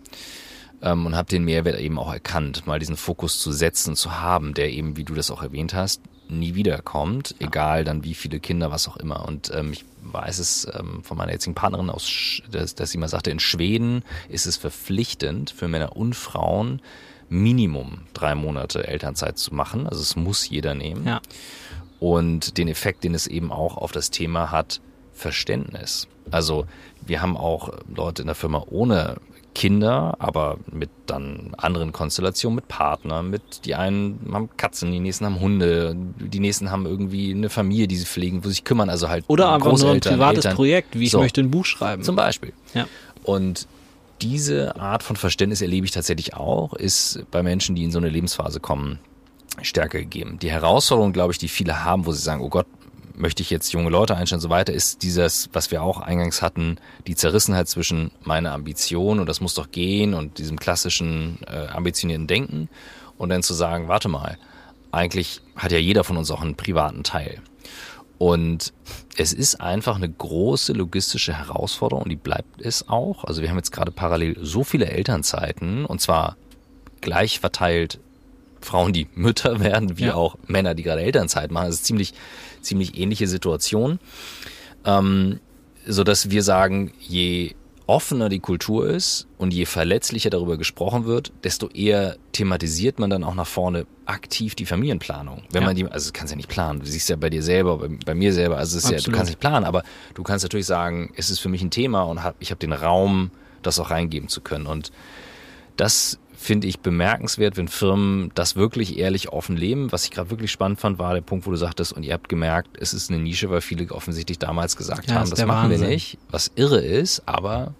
ähm, und habe den Mehrwert eben auch erkannt, mal diesen Fokus zu setzen, zu haben, der eben, wie du das auch erwähnt hast, nie wiederkommt, egal dann wie viele Kinder, was auch immer. Und ähm, ich weiß es ähm, von meiner jetzigen Partnerin aus, dass, dass sie mal sagte, in Schweden ist es verpflichtend für Männer und Frauen, Minimum drei Monate Elternzeit zu machen. Also es muss jeder nehmen. Ja. Und den Effekt, den es eben auch auf das Thema hat, Verständnis. Also wir haben auch Leute in der Firma ohne Kinder, aber mit dann anderen Konstellationen, mit Partnern, mit die einen haben Katzen, die nächsten haben Hunde, die nächsten haben irgendwie eine Familie, die sie pflegen, wo sie sich kümmern, also halt Oder einfach nur ein privates Eltern. Projekt, wie ich so, möchte ein Buch schreiben. Zum Beispiel. Ja. Und diese Art von Verständnis erlebe ich tatsächlich auch, ist bei Menschen, die in so eine Lebensphase kommen, stärker gegeben. Die Herausforderung, glaube ich, die viele haben, wo sie sagen, oh Gott, möchte ich jetzt junge Leute einstellen und so weiter, ist dieses, was wir auch eingangs hatten, die Zerrissenheit zwischen meiner Ambition und das muss doch gehen und diesem klassischen äh, ambitionierten Denken und dann zu sagen, warte mal, eigentlich hat ja jeder von uns auch einen privaten Teil. Und es ist einfach eine große logistische Herausforderung und die bleibt es auch. Also wir haben jetzt gerade parallel so viele Elternzeiten und zwar gleich verteilt Frauen, die Mütter werden, wie ja. auch Männer, die gerade Elternzeit machen. Das ist ziemlich, ziemlich ähnliche Situation. Ähm, so dass wir sagen, je offener die Kultur ist und je verletzlicher darüber gesprochen wird, desto eher thematisiert man dann auch nach vorne aktiv die Familienplanung. Wenn ja. man die, also du kannst ja nicht planen, du siehst ja bei dir selber, bei, bei mir selber, also es ist ja, du kannst nicht planen, aber du kannst natürlich sagen, es ist für mich ein Thema und hab, ich habe den Raum, das auch reingeben zu können. Und das finde ich bemerkenswert, wenn Firmen das wirklich ehrlich offen leben. Was ich gerade wirklich spannend fand, war der Punkt, wo du sagtest, und ihr habt gemerkt, es ist eine Nische, weil viele offensichtlich damals gesagt ja, haben, das machen Wahnsinn. wir nicht. Was irre ist, aber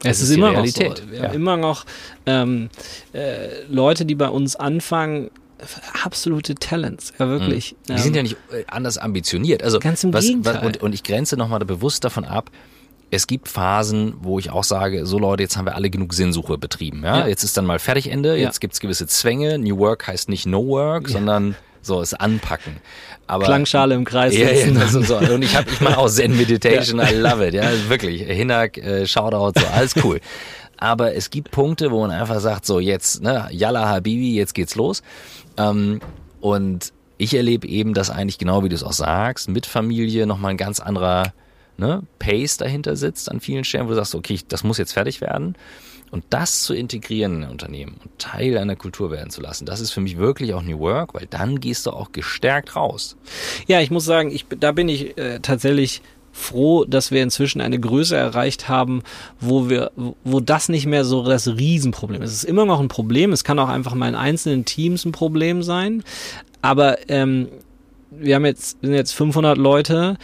es, es ist, ist immer Realität. noch so. Wir ja. haben immer noch ähm, äh, Leute, die bei uns anfangen, absolute Talents, ja wirklich. Mhm. Die ähm, sind ja nicht äh, anders ambitioniert. Also ganz im was, Gegenteil. Was, und, und ich grenze nochmal bewusst davon ab, es gibt Phasen, wo ich auch sage, so Leute, jetzt haben wir alle genug Sinnsuche betrieben. Ja? ja. Jetzt ist dann mal Fertigende, jetzt ja. gibt's gewisse Zwänge. New Work heißt nicht No Work, ja. sondern so es anpacken. Aber, Klangschale im Kreis ja, ja, so, so. Und ich, hab, ich mache auch Zen Meditation, I love it. Ja, wirklich. Hinak, äh, Shoutout, so, alles cool. Aber es gibt Punkte, wo man einfach sagt, so jetzt, ne, Yalla Habibi, jetzt geht's los. Ähm, und ich erlebe eben, dass eigentlich genau wie du es auch sagst, mit Familie nochmal ein ganz anderer ne, Pace dahinter sitzt an vielen Stellen, wo du sagst, okay, das muss jetzt fertig werden. Und das zu integrieren in ein Unternehmen und Teil einer Kultur werden zu lassen, das ist für mich wirklich auch New Work, weil dann gehst du auch gestärkt raus. Ja, ich muss sagen, ich, da bin ich äh, tatsächlich froh, dass wir inzwischen eine Größe erreicht haben, wo wir, wo das nicht mehr so das Riesenproblem ist. Es ist immer noch ein Problem. Es kann auch einfach mal in einzelnen Teams ein Problem sein. Aber ähm, wir haben jetzt sind jetzt 500 Leute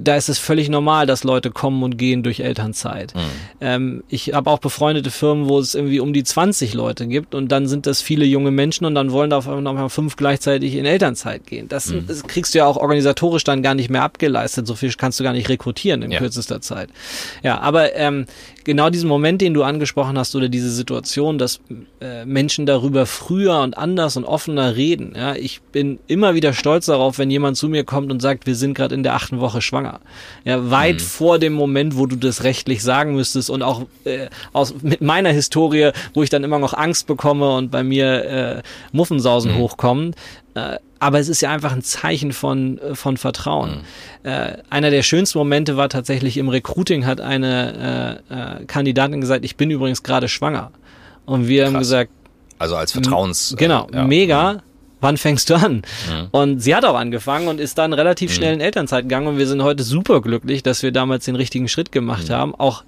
da ist es völlig normal, dass Leute kommen und gehen durch Elternzeit. Mhm. Ähm, ich habe auch befreundete Firmen, wo es irgendwie um die 20 Leute gibt und dann sind das viele junge Menschen und dann wollen da auf einmal fünf gleichzeitig in Elternzeit gehen. Das, mhm. das, kriegst du ja auch organisatorisch dann gar nicht mehr abgeleistet. So viel kannst du gar nicht rekrutieren in ja. kürzester Zeit. Ja, aber ähm, genau diesen Moment, den du angesprochen hast oder diese Situation, dass äh, Menschen darüber früher und anders und offener reden. Ja, ich bin immer wieder stolz darauf, wenn jemand zu mir kommt und sagt, wir sind gerade in der achten Woche schwanger. Ja, weit mhm. vor dem Moment, wo du das rechtlich sagen müsstest und auch äh, aus mit meiner Historie, wo ich dann immer noch Angst bekomme und bei mir äh, Muffensausen mhm. hochkommen. Äh, aber es ist ja einfach ein Zeichen von, äh, von Vertrauen. Mhm. Äh, einer der schönsten Momente war tatsächlich im Recruiting, hat eine äh, äh, Kandidatin gesagt, ich bin übrigens gerade schwanger. Und wir Krass. haben gesagt, also als Vertrauens. Genau, äh, ja. mega wann fängst du an? Mhm. Und sie hat auch angefangen und ist dann relativ schnell in Elternzeit gegangen und wir sind heute super glücklich, dass wir damals den richtigen Schritt gemacht mhm. haben. Auch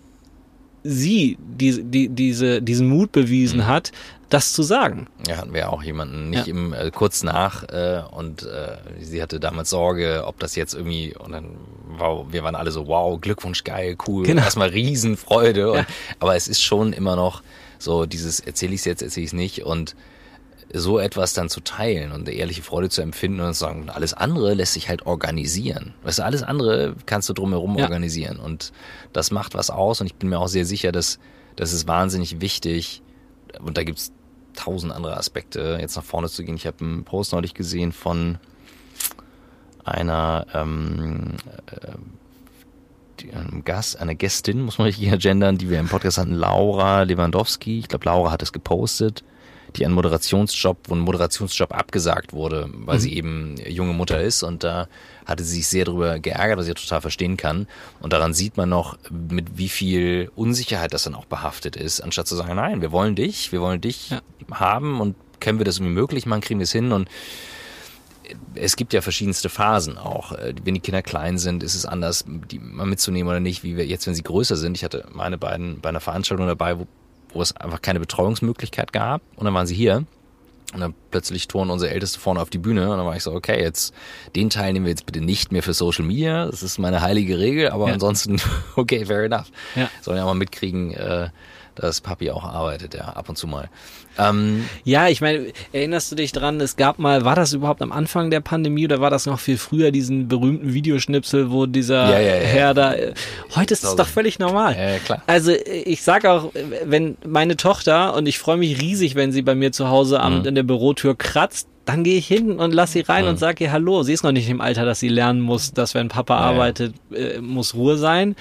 sie die, die, diese, diesen Mut bewiesen mhm. hat, das zu sagen. Ja, hatten wir auch jemanden, nicht ja. im, äh, kurz nach äh, und äh, sie hatte damals Sorge, ob das jetzt irgendwie und dann war, wir waren alle so, wow, Glückwunsch, geil, cool, genau. erstmal Riesenfreude. Und, ja. Aber es ist schon immer noch so dieses, erzähle ich es jetzt, erzähle ich es nicht und so etwas dann zu teilen und ehrliche Freude zu empfinden und zu sagen, alles andere lässt sich halt organisieren. Weißt du, alles andere kannst du drumherum ja. organisieren und das macht was aus und ich bin mir auch sehr sicher, dass das ist wahnsinnig wichtig und da gibt's tausend andere Aspekte, jetzt nach vorne zu gehen. Ich habe einen Post neulich gesehen von einer ähm, äh, einem Gast, einer Gästin, muss man richtig gendern, die wir im Podcast hatten, Laura Lewandowski. Ich glaube, Laura hat es gepostet die einen Moderationsjob, wo ein Moderationsjob abgesagt wurde, weil mhm. sie eben junge Mutter ist und da hatte sie sich sehr darüber geärgert, was ich total verstehen kann. Und daran sieht man noch, mit wie viel Unsicherheit das dann auch behaftet ist, anstatt zu sagen, nein, wir wollen dich, wir wollen dich ja. haben und können wir das irgendwie möglich machen, kriegen wir es hin und es gibt ja verschiedenste Phasen auch. Wenn die Kinder klein sind, ist es anders, die mal mitzunehmen oder nicht, wie wir jetzt, wenn sie größer sind. Ich hatte meine beiden bei einer Veranstaltung dabei, wo wo es einfach keine Betreuungsmöglichkeit gab. Und dann waren sie hier. Und dann plötzlich turnen unsere Älteste vorne auf die Bühne. Und dann war ich so, okay, jetzt den Teil nehmen wir jetzt bitte nicht mehr für Social Media. Das ist meine heilige Regel. Aber ja. ansonsten, [laughs] okay, fair enough. Ja. Sollen ja mal mitkriegen, äh, dass Papi auch arbeitet, ja, ab und zu mal. Ähm, ja, ich meine, erinnerst du dich dran, es gab mal, war das überhaupt am Anfang der Pandemie oder war das noch viel früher, diesen berühmten Videoschnipsel, wo dieser ja, ja, ja, Herr da, äh, heute ist es doch völlig normal. Ja, klar. Also ich sag auch, wenn meine Tochter, und ich freue mich riesig, wenn sie bei mir zu Hause am, mhm. in der Bürotür kratzt, dann gehe ich hin und lass sie rein mhm. und sage ihr Hallo. Sie ist noch nicht im Alter, dass sie lernen muss, dass wenn Papa arbeitet, äh, muss Ruhe sein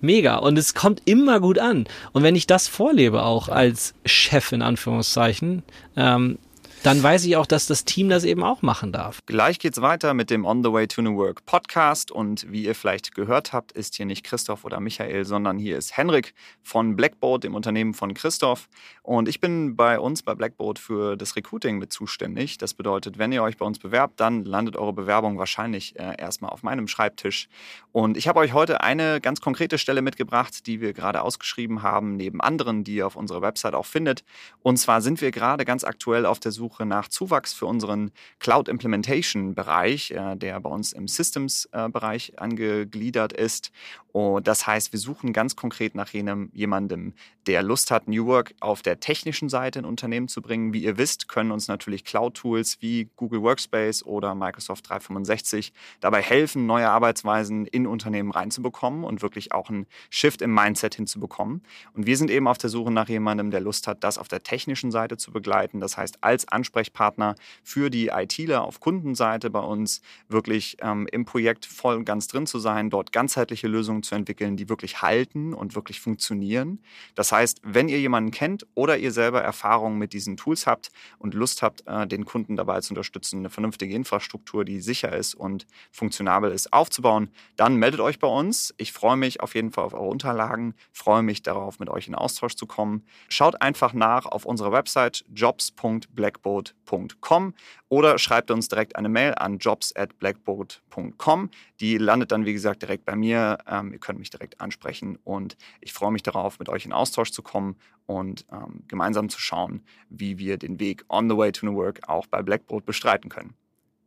mega. Und es kommt immer gut an. Und wenn ich das vorlebe, auch als Chef in Anführungszeichen, ähm, dann weiß ich auch, dass das Team das eben auch machen darf. Gleich geht's weiter mit dem On the Way to New Work Podcast und wie ihr vielleicht gehört habt, ist hier nicht Christoph oder Michael, sondern hier ist Henrik von Blackboard, dem Unternehmen von Christoph und ich bin bei uns bei Blackboard für das Recruiting mit zuständig. Das bedeutet, wenn ihr euch bei uns bewerbt, dann landet eure Bewerbung wahrscheinlich äh, erstmal auf meinem Schreibtisch und ich habe euch heute eine ganz konkrete Stelle mitgebracht, die wir gerade ausgeschrieben haben, neben anderen, die ihr auf unserer Website auch findet und zwar sind wir gerade ganz aktuell auf der Suche Suche nach Zuwachs für unseren Cloud Implementation Bereich, äh, der bei uns im Systems äh, Bereich angegliedert ist. Und das heißt, wir suchen ganz konkret nach jenem, jemandem, der Lust hat, New Work auf der technischen Seite in Unternehmen zu bringen. Wie ihr wisst, können uns natürlich Cloud-Tools wie Google Workspace oder Microsoft 365 dabei helfen, neue Arbeitsweisen in Unternehmen reinzubekommen und wirklich auch einen Shift im Mindset hinzubekommen. Und wir sind eben auf der Suche nach jemandem, der Lust hat, das auf der technischen Seite zu begleiten. Das heißt, als Ansprechpartner für die ITler auf Kundenseite bei uns wirklich ähm, im Projekt voll und ganz drin zu sein, dort ganzheitliche Lösungen zu entwickeln, die wirklich halten und wirklich funktionieren. Das heißt, wenn ihr jemanden kennt oder ihr selber Erfahrungen mit diesen Tools habt und Lust habt, äh, den Kunden dabei zu unterstützen, eine vernünftige Infrastruktur, die sicher ist und funktionabel ist, aufzubauen, dann meldet euch bei uns. Ich freue mich auf jeden Fall auf eure Unterlagen, freue mich darauf, mit euch in Austausch zu kommen. Schaut einfach nach auf unserer Website jobs.blackboard blackboard.com oder schreibt uns direkt eine Mail an jobs at blackboard.com. Die landet dann, wie gesagt, direkt bei mir. Ähm, ihr könnt mich direkt ansprechen und ich freue mich darauf, mit euch in Austausch zu kommen und ähm, gemeinsam zu schauen, wie wir den Weg on the way to New Work auch bei Blackboard bestreiten können.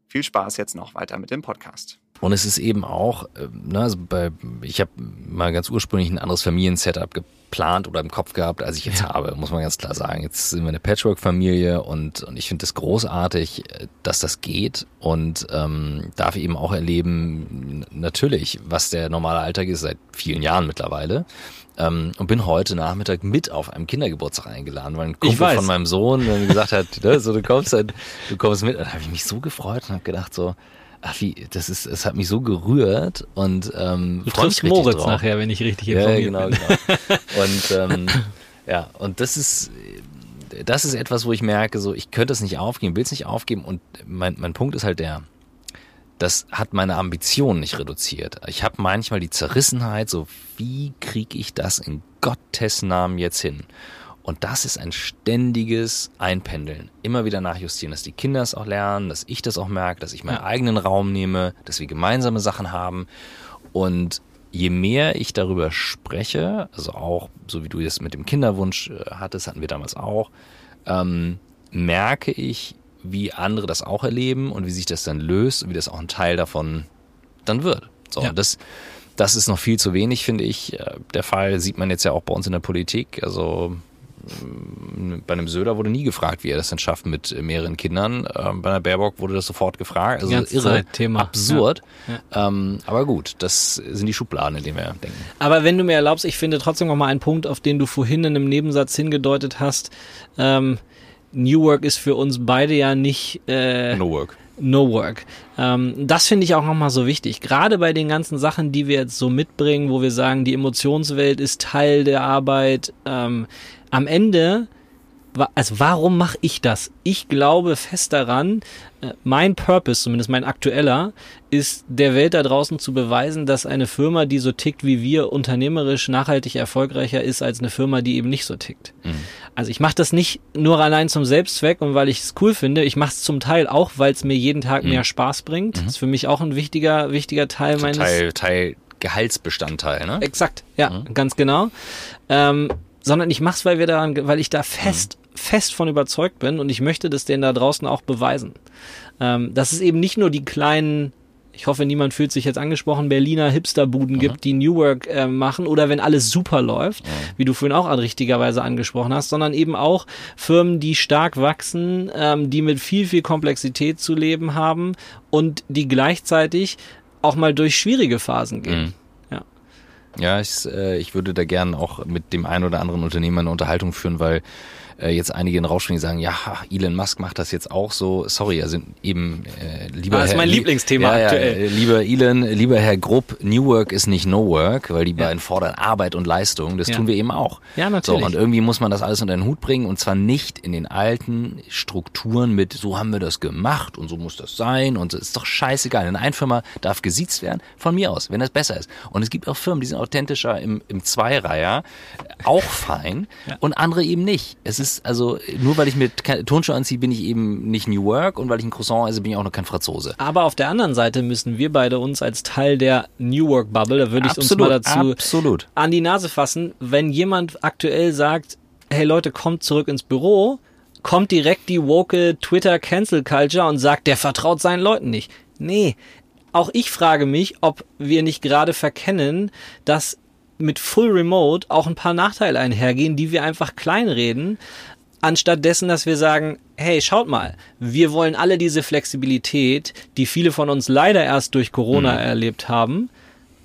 Viel Spaß jetzt noch weiter mit dem Podcast. Und es ist eben auch, äh, ne, also bei, ich habe mal ganz ursprünglich ein anderes Familiensetup geplant oder im Kopf gehabt, als ich jetzt ja. habe, muss man ganz klar sagen. Jetzt sind wir eine Patchwork-Familie und, und ich finde es das großartig, dass das geht und ähm, darf eben auch erleben, natürlich, was der normale Alltag ist, seit vielen Jahren mittlerweile. Ähm, und bin heute Nachmittag mit auf einem Kindergeburtstag eingeladen, weil ein Kumpel von meinem Sohn gesagt hat, [laughs] ne, so du kommst, halt, du kommst mit. Da habe ich mich so gefreut und habe gedacht so, Ach wie, das ist, es hat mich so gerührt und ähm, Du triffst Moritz drauf. nachher, wenn ich richtig Ja, informiert genau, bin. genau. [laughs] Und ähm, ja, und das ist das ist etwas, wo ich merke, so ich könnte es nicht aufgeben, will es nicht aufgeben und mein, mein Punkt ist halt der, das hat meine Ambition nicht reduziert. Ich habe manchmal die Zerrissenheit, so wie kriege ich das in Gottes Namen jetzt hin? Und das ist ein ständiges Einpendeln. Immer wieder nachjustieren, dass die Kinder es auch lernen, dass ich das auch merke, dass ich meinen eigenen Raum nehme, dass wir gemeinsame Sachen haben. Und je mehr ich darüber spreche, also auch so wie du das mit dem Kinderwunsch äh, hattest, hatten wir damals auch, ähm, merke ich, wie andere das auch erleben und wie sich das dann löst und wie das auch ein Teil davon dann wird. So, Ja. und das, das ist noch viel zu wenig, finde ich. Äh, Der Fall sieht man jetzt ja auch bei uns in der Politik. Also bei einem Söder wurde nie gefragt, wie er das denn schafft mit mehreren Kindern. Ähm, bei einer Baerbock wurde das sofort gefragt. Also ganze irre, Thema. absurd. Ja. Ähm, aber gut, das sind die Schubladen, in denen wir denken. Aber wenn du mir erlaubst, ich finde trotzdem noch mal einen Punkt, auf den du vorhin in einem Nebensatz hingedeutet hast. Ähm, New Work ist für uns beide ja nicht äh, No work. No Work. Ähm, das finde ich auch nochmal so wichtig. Gerade bei den ganzen Sachen, die wir jetzt so mitbringen, wo wir sagen, die Emotionswelt ist Teil der Arbeit. Ähm, am Ende, also warum mache ich das? Ich glaube fest daran, äh, mein Purpose, zumindest mein aktueller, ist der Welt da draußen zu beweisen, dass eine Firma, die so tickt wie wir, unternehmerisch nachhaltig erfolgreicher ist als eine Firma, die eben nicht so tickt. Also ich mache das nicht nur allein zum Selbstzweck und weil ich es cool finde. Ich mache es zum Teil auch, weil es mir jeden Tag mehr Spaß bringt. Das ist für mich auch ein wichtiger, wichtiger Teil meines. Teil, Teil Gehaltsbestandteil, ne? Exakt, ja, ganz genau. Ähm, sondern ich mache es, weil wir daran, weil ich da fest, fest von überzeugt bin und ich möchte das denen da draußen auch beweisen. Ähm, dass es eben nicht nur die kleinen ich hoffe, niemand fühlt sich jetzt angesprochen, Berliner Hipsterbuden gibt, die New Work äh, machen oder wenn alles super läuft, wie du vorhin auch an richtigerweise angesprochen hast, sondern eben auch Firmen, die stark wachsen, ähm, die mit viel, viel Komplexität zu leben haben und die gleichzeitig auch mal durch schwierige Phasen gehen. Mhm. Ja. Ich, äh, ich würde da gern auch mit dem einen oder anderen Unternehmer eine Unterhaltung führen, weil äh, jetzt einige in Rauschschwingen sagen, ja, Elon Musk macht das jetzt auch so. Sorry, also eben äh, lieber Ah, das ist Herr, mein lie- Lieblingsthema ja, aktuell. Ja, äh, lieber Elon, lieber Herr Grupp, New Work ist nicht No Work, weil die beiden fordern Arbeit und Leistung. Das tun wir eben auch. Ja, natürlich. So, und irgendwie muss man das alles unter den Hut bringen und zwar nicht in den alten Strukturen mit, so haben wir das gemacht und so muss das sein und es ist doch scheißegal. In einer Firma darf gesiezt werden, von mir aus, wenn das besser ist. Und es gibt auch Firmen, die sind authentischer im, im Zweireiher, auch fein und andere eben nicht. Es ist also, nur weil ich mit ke- Turnschuhe anziehe, bin ich eben nicht New Work und weil ich ein Croissant esse, bin ich auch noch kein Franzose. Aber auf der anderen Seite müssen wir beide uns als Teil der New Work Bubble, da würde ich uns mal dazu absolut. an die Nase fassen, wenn jemand aktuell sagt, hey Leute, kommt zurück ins Büro, kommt direkt die woke Twitter Cancel Culture und sagt, der vertraut seinen Leuten nicht. Nee, auch ich frage mich, ob wir nicht gerade verkennen, dass mit Full Remote auch ein paar Nachteile einhergehen, die wir einfach kleinreden, anstatt dessen, dass wir sagen, hey, schaut mal, wir wollen alle diese Flexibilität, die viele von uns leider erst durch Corona erlebt haben,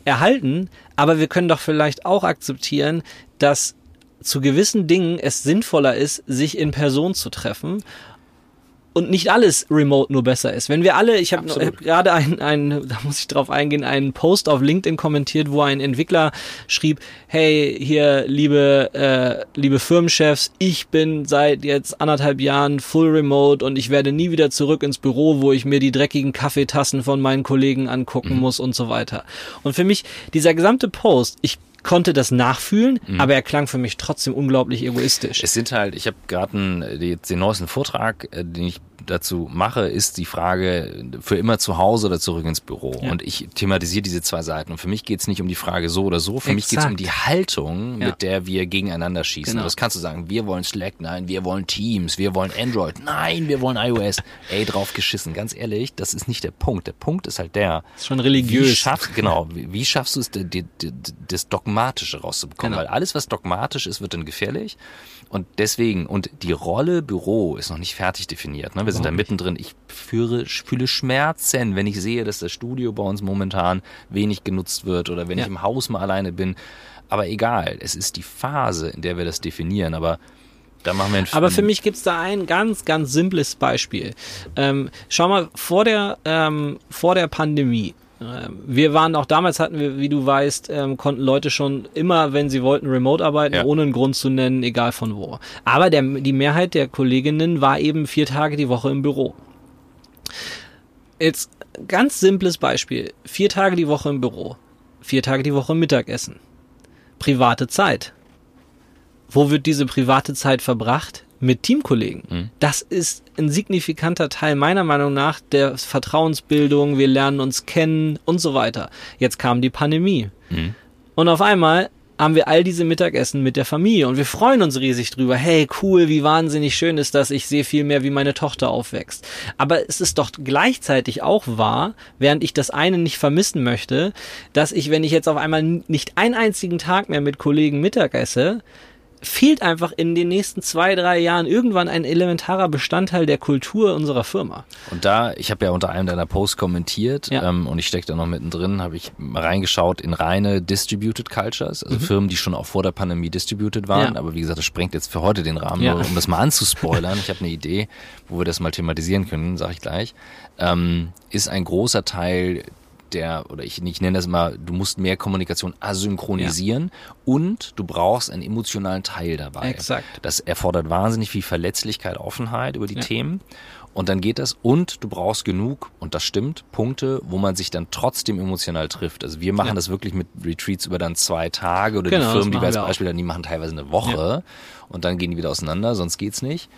erhalten, aber wir können doch vielleicht auch akzeptieren, dass zu gewissen Dingen es sinnvoller ist, sich in Person zu treffen und nicht alles remote nur besser ist. Wenn wir alle, ich habe hab gerade einen, einen, da muss ich drauf eingehen, einen Post auf LinkedIn kommentiert, wo ein Entwickler schrieb, hey, hier, liebe, äh, liebe Firmenchefs, ich bin seit jetzt anderthalb Jahren full remote und ich werde nie wieder zurück ins Büro, wo ich mir die dreckigen Kaffeetassen von meinen Kollegen angucken muss und so weiter. Und für mich, dieser gesamte Post, ich konnte das nachfühlen, aber er klang für mich trotzdem unglaublich egoistisch. Es sind halt, ich habe gerade den, den neuesten Vortrag, äh, den ich dazu mache, ist die Frage für immer zu Hause oder zurück ins Büro. Ja. Und ich thematisiere diese zwei Seiten. Und für mich geht es nicht um die Frage so oder so, für mich geht es um Exakt. die Haltung, Ja. mit der wir gegeneinander schießen. Genau. Das kannst du sagen, wir wollen Slack, nein, wir wollen Teams, wir wollen Android, nein, wir wollen iOS. [laughs] Ey, drauf geschissen. Ganz ehrlich, das ist nicht der Punkt. Der Punkt ist halt der, ist schon religiös. wie schaffst, genau, wie, wie schaffst du es, das Dogmatische rauszubekommen? Genau. Weil alles, was dogmatisch ist, wird dann gefährlich. Und deswegen, und die Rolle Büro ist noch nicht fertig definiert. Ne? Wir sind da mittendrin. Ich führe, fühle Schmerzen, wenn ich sehe, dass das Studio bei uns momentan wenig genutzt wird oder wenn Ja. ich im Haus mal alleine bin. Aber egal, es ist die Phase, in der wir das definieren. Aber Da machen wir einen Aber für mich gibt's da ein ganz, ganz simples Beispiel. Ähm, schau mal, vor der, ähm, vor der Pandemie wir waren auch damals hatten wir, wie du weißt, ähm, konnten Leute schon immer, wenn sie wollten, remote arbeiten, Ja. ohne einen Grund zu nennen, egal von wo. Aber der, die Mehrheit der Kolleginnen war eben vier Tage die Woche im Büro. Jetzt ganz simples Beispiel. Vier Tage die Woche im Büro. Vier Tage die Woche Mittagessen. Private Zeit. Wo wird diese private Zeit verbracht? Mit Teamkollegen. Mhm. Das ist ein signifikanter Teil meiner Meinung nach der Vertrauensbildung. Wir lernen uns kennen und so weiter. Jetzt kam die Pandemie. Mhm. Und auf einmal haben wir all diese Mittagessen mit der Familie und wir freuen uns riesig drüber. Hey, cool, wie wahnsinnig schön ist das. Ich sehe viel mehr, wie meine Tochter aufwächst. Aber es ist doch gleichzeitig auch wahr, während ich das eine nicht vermissen möchte, dass ich, wenn ich jetzt auf einmal nicht einen einzigen Tag mehr mit Kollegen Mittag esse, fehlt einfach in den nächsten zwei, drei Jahren irgendwann ein elementarer Bestandteil der Kultur unserer Firma. Und da, ich habe ja unter einem deiner Posts kommentiert Ja. ähm, und ich stecke da noch mittendrin, habe ich mal reingeschaut in reine Distributed Cultures, also Firmen, die schon auch vor der Pandemie distributed waren. Mhm. Ja. Aber wie gesagt, das sprengt jetzt für heute den Rahmen, Ja. nur um das mal anzuspoilern. ich habe eine Idee, wo wir das mal thematisieren können, sage ich gleich. Ähm, ist ein großer Teil der, oder ich, ich nenne das immer, du musst mehr Kommunikation asynchronisieren und du brauchst einen emotionalen Teil dabei. Exakt. Das erfordert wahnsinnig viel Verletzlichkeit, Offenheit über die Ja. Themen. Und dann geht das. Und du brauchst genug, und das stimmt, Punkte, wo man sich dann trotzdem emotional trifft. Also wir machen Ja. das wirklich mit Retreats über dann zwei Tage oder Genau, die Firmen, die wir als. Beispiel dann, die machen teilweise eine Woche und dann gehen die wieder auseinander, sonst geht's nicht.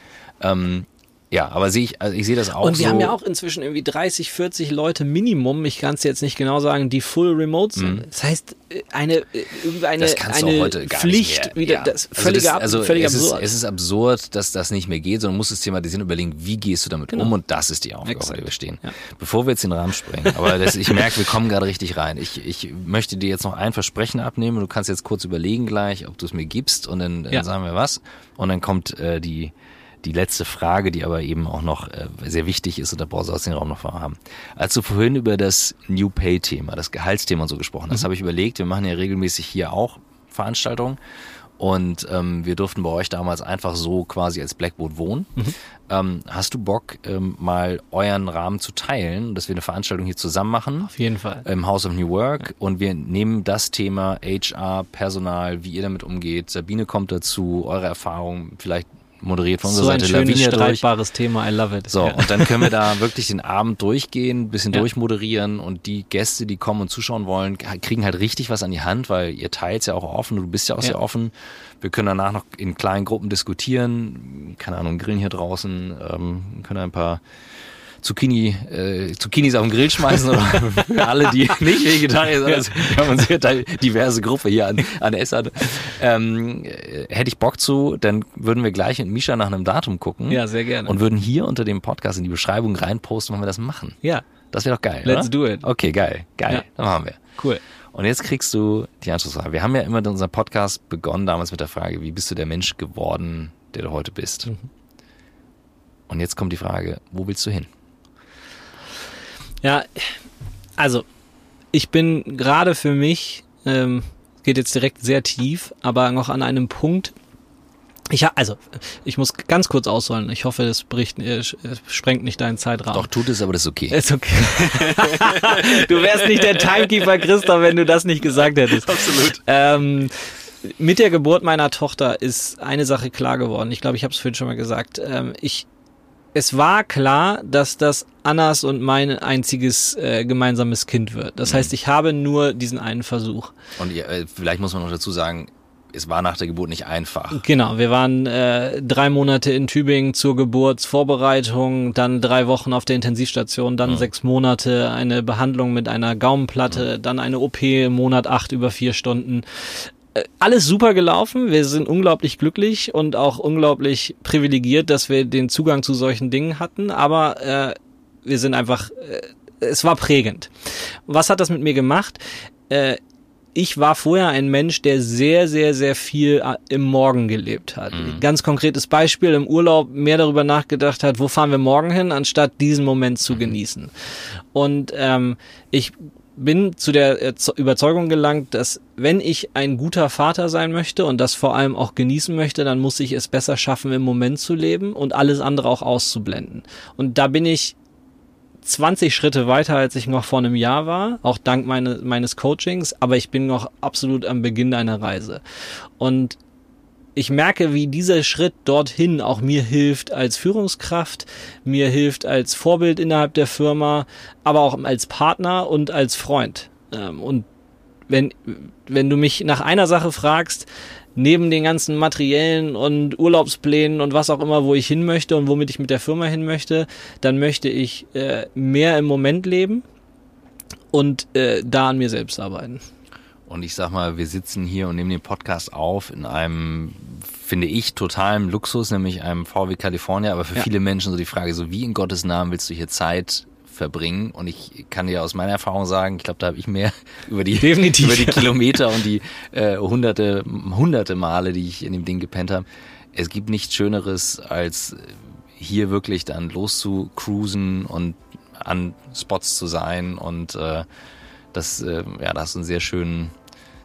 Ähm, ja, aber sehe ich, also ich sehe das auch Und wir so. haben ja auch inzwischen irgendwie 30, 40 Leute Minimum, ich kann es jetzt nicht genau sagen, die full remote sind. Das heißt, äh, eine, äh, irgendwie eine, Mhm. das eine Pflicht, wieder, Ja. das Also völlig, das, ab, also völlig es absurd. Ist, es ist absurd, dass das nicht mehr geht, sondern du musst es thematisieren, überlegen, wie gehst du damit Genau. um und das ist die Aufgabe, Exakt. auf der wir stehen. Ja. Bevor wir jetzt den Rahmen sprengen, aber das, ich merke, wir kommen gerade richtig rein. Ich, ich möchte dir jetzt noch ein Versprechen abnehmen du kannst jetzt kurz überlegen gleich, ob du es mir gibst und dann, dann Ja. sagen wir was und dann kommt äh, die die letzte Frage, die aber eben auch noch äh, sehr wichtig ist und da brauchst du aus den Raum noch haben. Als du vorhin über das New Pay Thema, das Gehaltsthema und so gesprochen hast, habe ich überlegt, wir machen ja regelmäßig hier auch Veranstaltungen und ähm, wir durften bei euch damals einfach so quasi als Blackboard wohnen. Ähm, hast du Bock, ähm, mal euren Rahmen zu teilen, dass wir eine Veranstaltung hier zusammen machen? Auf jeden Fall. im House of New Work und wir nehmen das Thema HR, Personal, wie ihr damit umgeht. Sabine kommt dazu, eure Erfahrungen, vielleicht moderiert von unserer So ein Seite schönes, Lavinia durch. streitbares Thema, I love it. So, Ja. und dann können wir da [laughs] wirklich den Abend durchgehen, ein bisschen Ja. durchmoderieren und die Gäste, die kommen und zuschauen wollen, kriegen halt richtig was an die Hand, weil ihr teilt ja auch offen, du bist ja auch Ja. sehr offen. Wir können danach noch in kleinen Gruppen diskutieren, keine Ahnung, grillen hier draußen, ähm, können ein paar Zucchini, äh, Zucchinis auf den Grill schmeißen oder für alle, die [laughs] nicht Vegetarier sind. Also, wir haben sehr teil- diverse Gruppe hier an, an Essern. Ähm, äh, hätte ich Bock zu, dann würden wir gleich mit Misha nach einem Datum gucken. Ja, sehr gerne. Und würden hier unter dem Podcast in die Beschreibung reinposten, wann wir das machen. ja, Das wäre doch geil, Let's oder? do it. Okay, geil, geil. Ja. Dann machen wir. cool. Und jetzt kriegst du die Anschlussfrage. Wir haben ja immer unseren Podcast begonnen damals mit der Frage, wie bist du der Mensch geworden, der du heute bist? Mhm. Und jetzt kommt die Frage, wo willst du hin? Ja, also ich bin gerade für mich, ähm, geht jetzt direkt sehr tief, aber noch an einem Punkt. Ich ha, also ich muss ganz kurz ausholen. Ich hoffe, das bricht, äh, äh, sprengt nicht deinen Zeitrahmen. Doch, tut es, aber das ist okay. Ist okay. [laughs] du wärst nicht der Timekeeper, Christoph, wenn du das nicht gesagt hättest. Absolut. Ähm, mit der Geburt meiner Tochter ist eine Sache klar geworden. Ich glaube, ich habe es vorhin schon mal gesagt. Ähm, ich, es war klar, dass das Annas und mein einziges äh, gemeinsames Kind wird. Das heißt, ich habe nur diesen einen Versuch. Und ihr, äh, vielleicht muss man noch dazu sagen, es war nach der Geburt nicht einfach. Genau, wir waren äh, drei Monate in Tübingen zur Geburtsvorbereitung, dann drei Wochen auf der Intensivstation, dann sechs Monate eine Behandlung mit einer Gaumenplatte, dann eine OP im Monat acht über vier Stunden. Äh, Alles super gelaufen. Wir sind unglaublich glücklich und auch unglaublich privilegiert, dass wir den Zugang zu solchen Dingen hatten. Aber äh, wir sind einfach, äh, es war prägend. Was hat das mit mir gemacht? Äh, ich war vorher ein Mensch, der sehr, sehr, sehr viel äh, im Morgen gelebt hat. Ganz konkretes Beispiel, im Urlaub mehr darüber nachgedacht hat, wo fahren wir morgen hin, anstatt diesen Moment zu genießen. Und ähm, ich bin zu der Überzeugung gelangt, dass wenn ich ein guter Vater sein möchte und das vor allem auch genießen möchte, dann muss ich es besser schaffen, im Moment zu leben und alles andere auch auszublenden. Und da bin ich 20 Schritte weiter, als ich noch vor einem Jahr war, auch dank meine, meines Coachings, aber ich bin noch absolut am Beginn einer Reise. Und ich merke, wie dieser Schritt dorthin auch mir hilft als Führungskraft, mir hilft als Vorbild innerhalb der Firma, aber auch als Partner und als Freund. Ähm, und wenn, wenn du mich nach einer Sache fragst, neben den ganzen materiellen und Urlaubsplänen und was auch immer, wo ich hin möchte und womit ich mit der Firma hin möchte, dann möchte ich äh, mehr im Moment leben und äh, da an mir selbst arbeiten. Und ich sag mal, wir sitzen hier und nehmen den Podcast auf in einem, finde ich, totalen Luxus, nämlich einem VW California. Aber für ja. viele Menschen so die Frage, so wie in Gottes Namen willst du hier Zeit verbringen? Und ich kann dir aus meiner Erfahrung sagen, ich glaube, da habe ich mehr [laughs] über die, Definitiv. über die Kilometer und die äh, hunderte, hunderte Male, die ich in dem Ding gepennt habe. Es gibt nichts Schöneres, als hier wirklich dann loszukruisen und an Spots zu sein und äh, das, äh, ja, da hast du einen sehr schönen,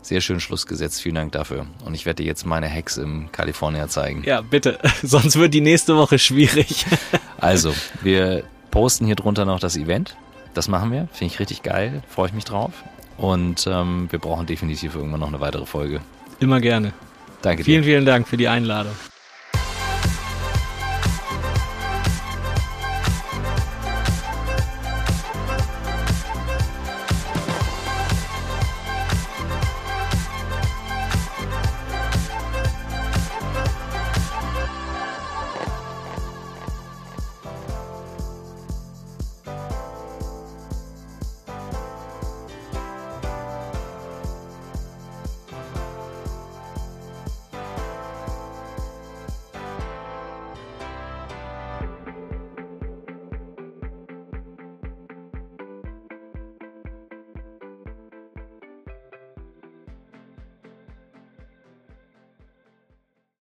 sehr schönen Schluss gesetzt. Vielen Dank dafür. Und ich werde dir jetzt meine Hacks im California zeigen. Ja, bitte. [laughs] Sonst wird die nächste Woche schwierig. [laughs] also, wir posten hier drunter noch das Event. Das machen wir. Finde ich richtig geil. Freue ich mich drauf. Und ähm, wir brauchen definitiv irgendwann noch eine weitere Folge. Immer gerne. Danke dir. Vielen, vielen Dank für die Einladung.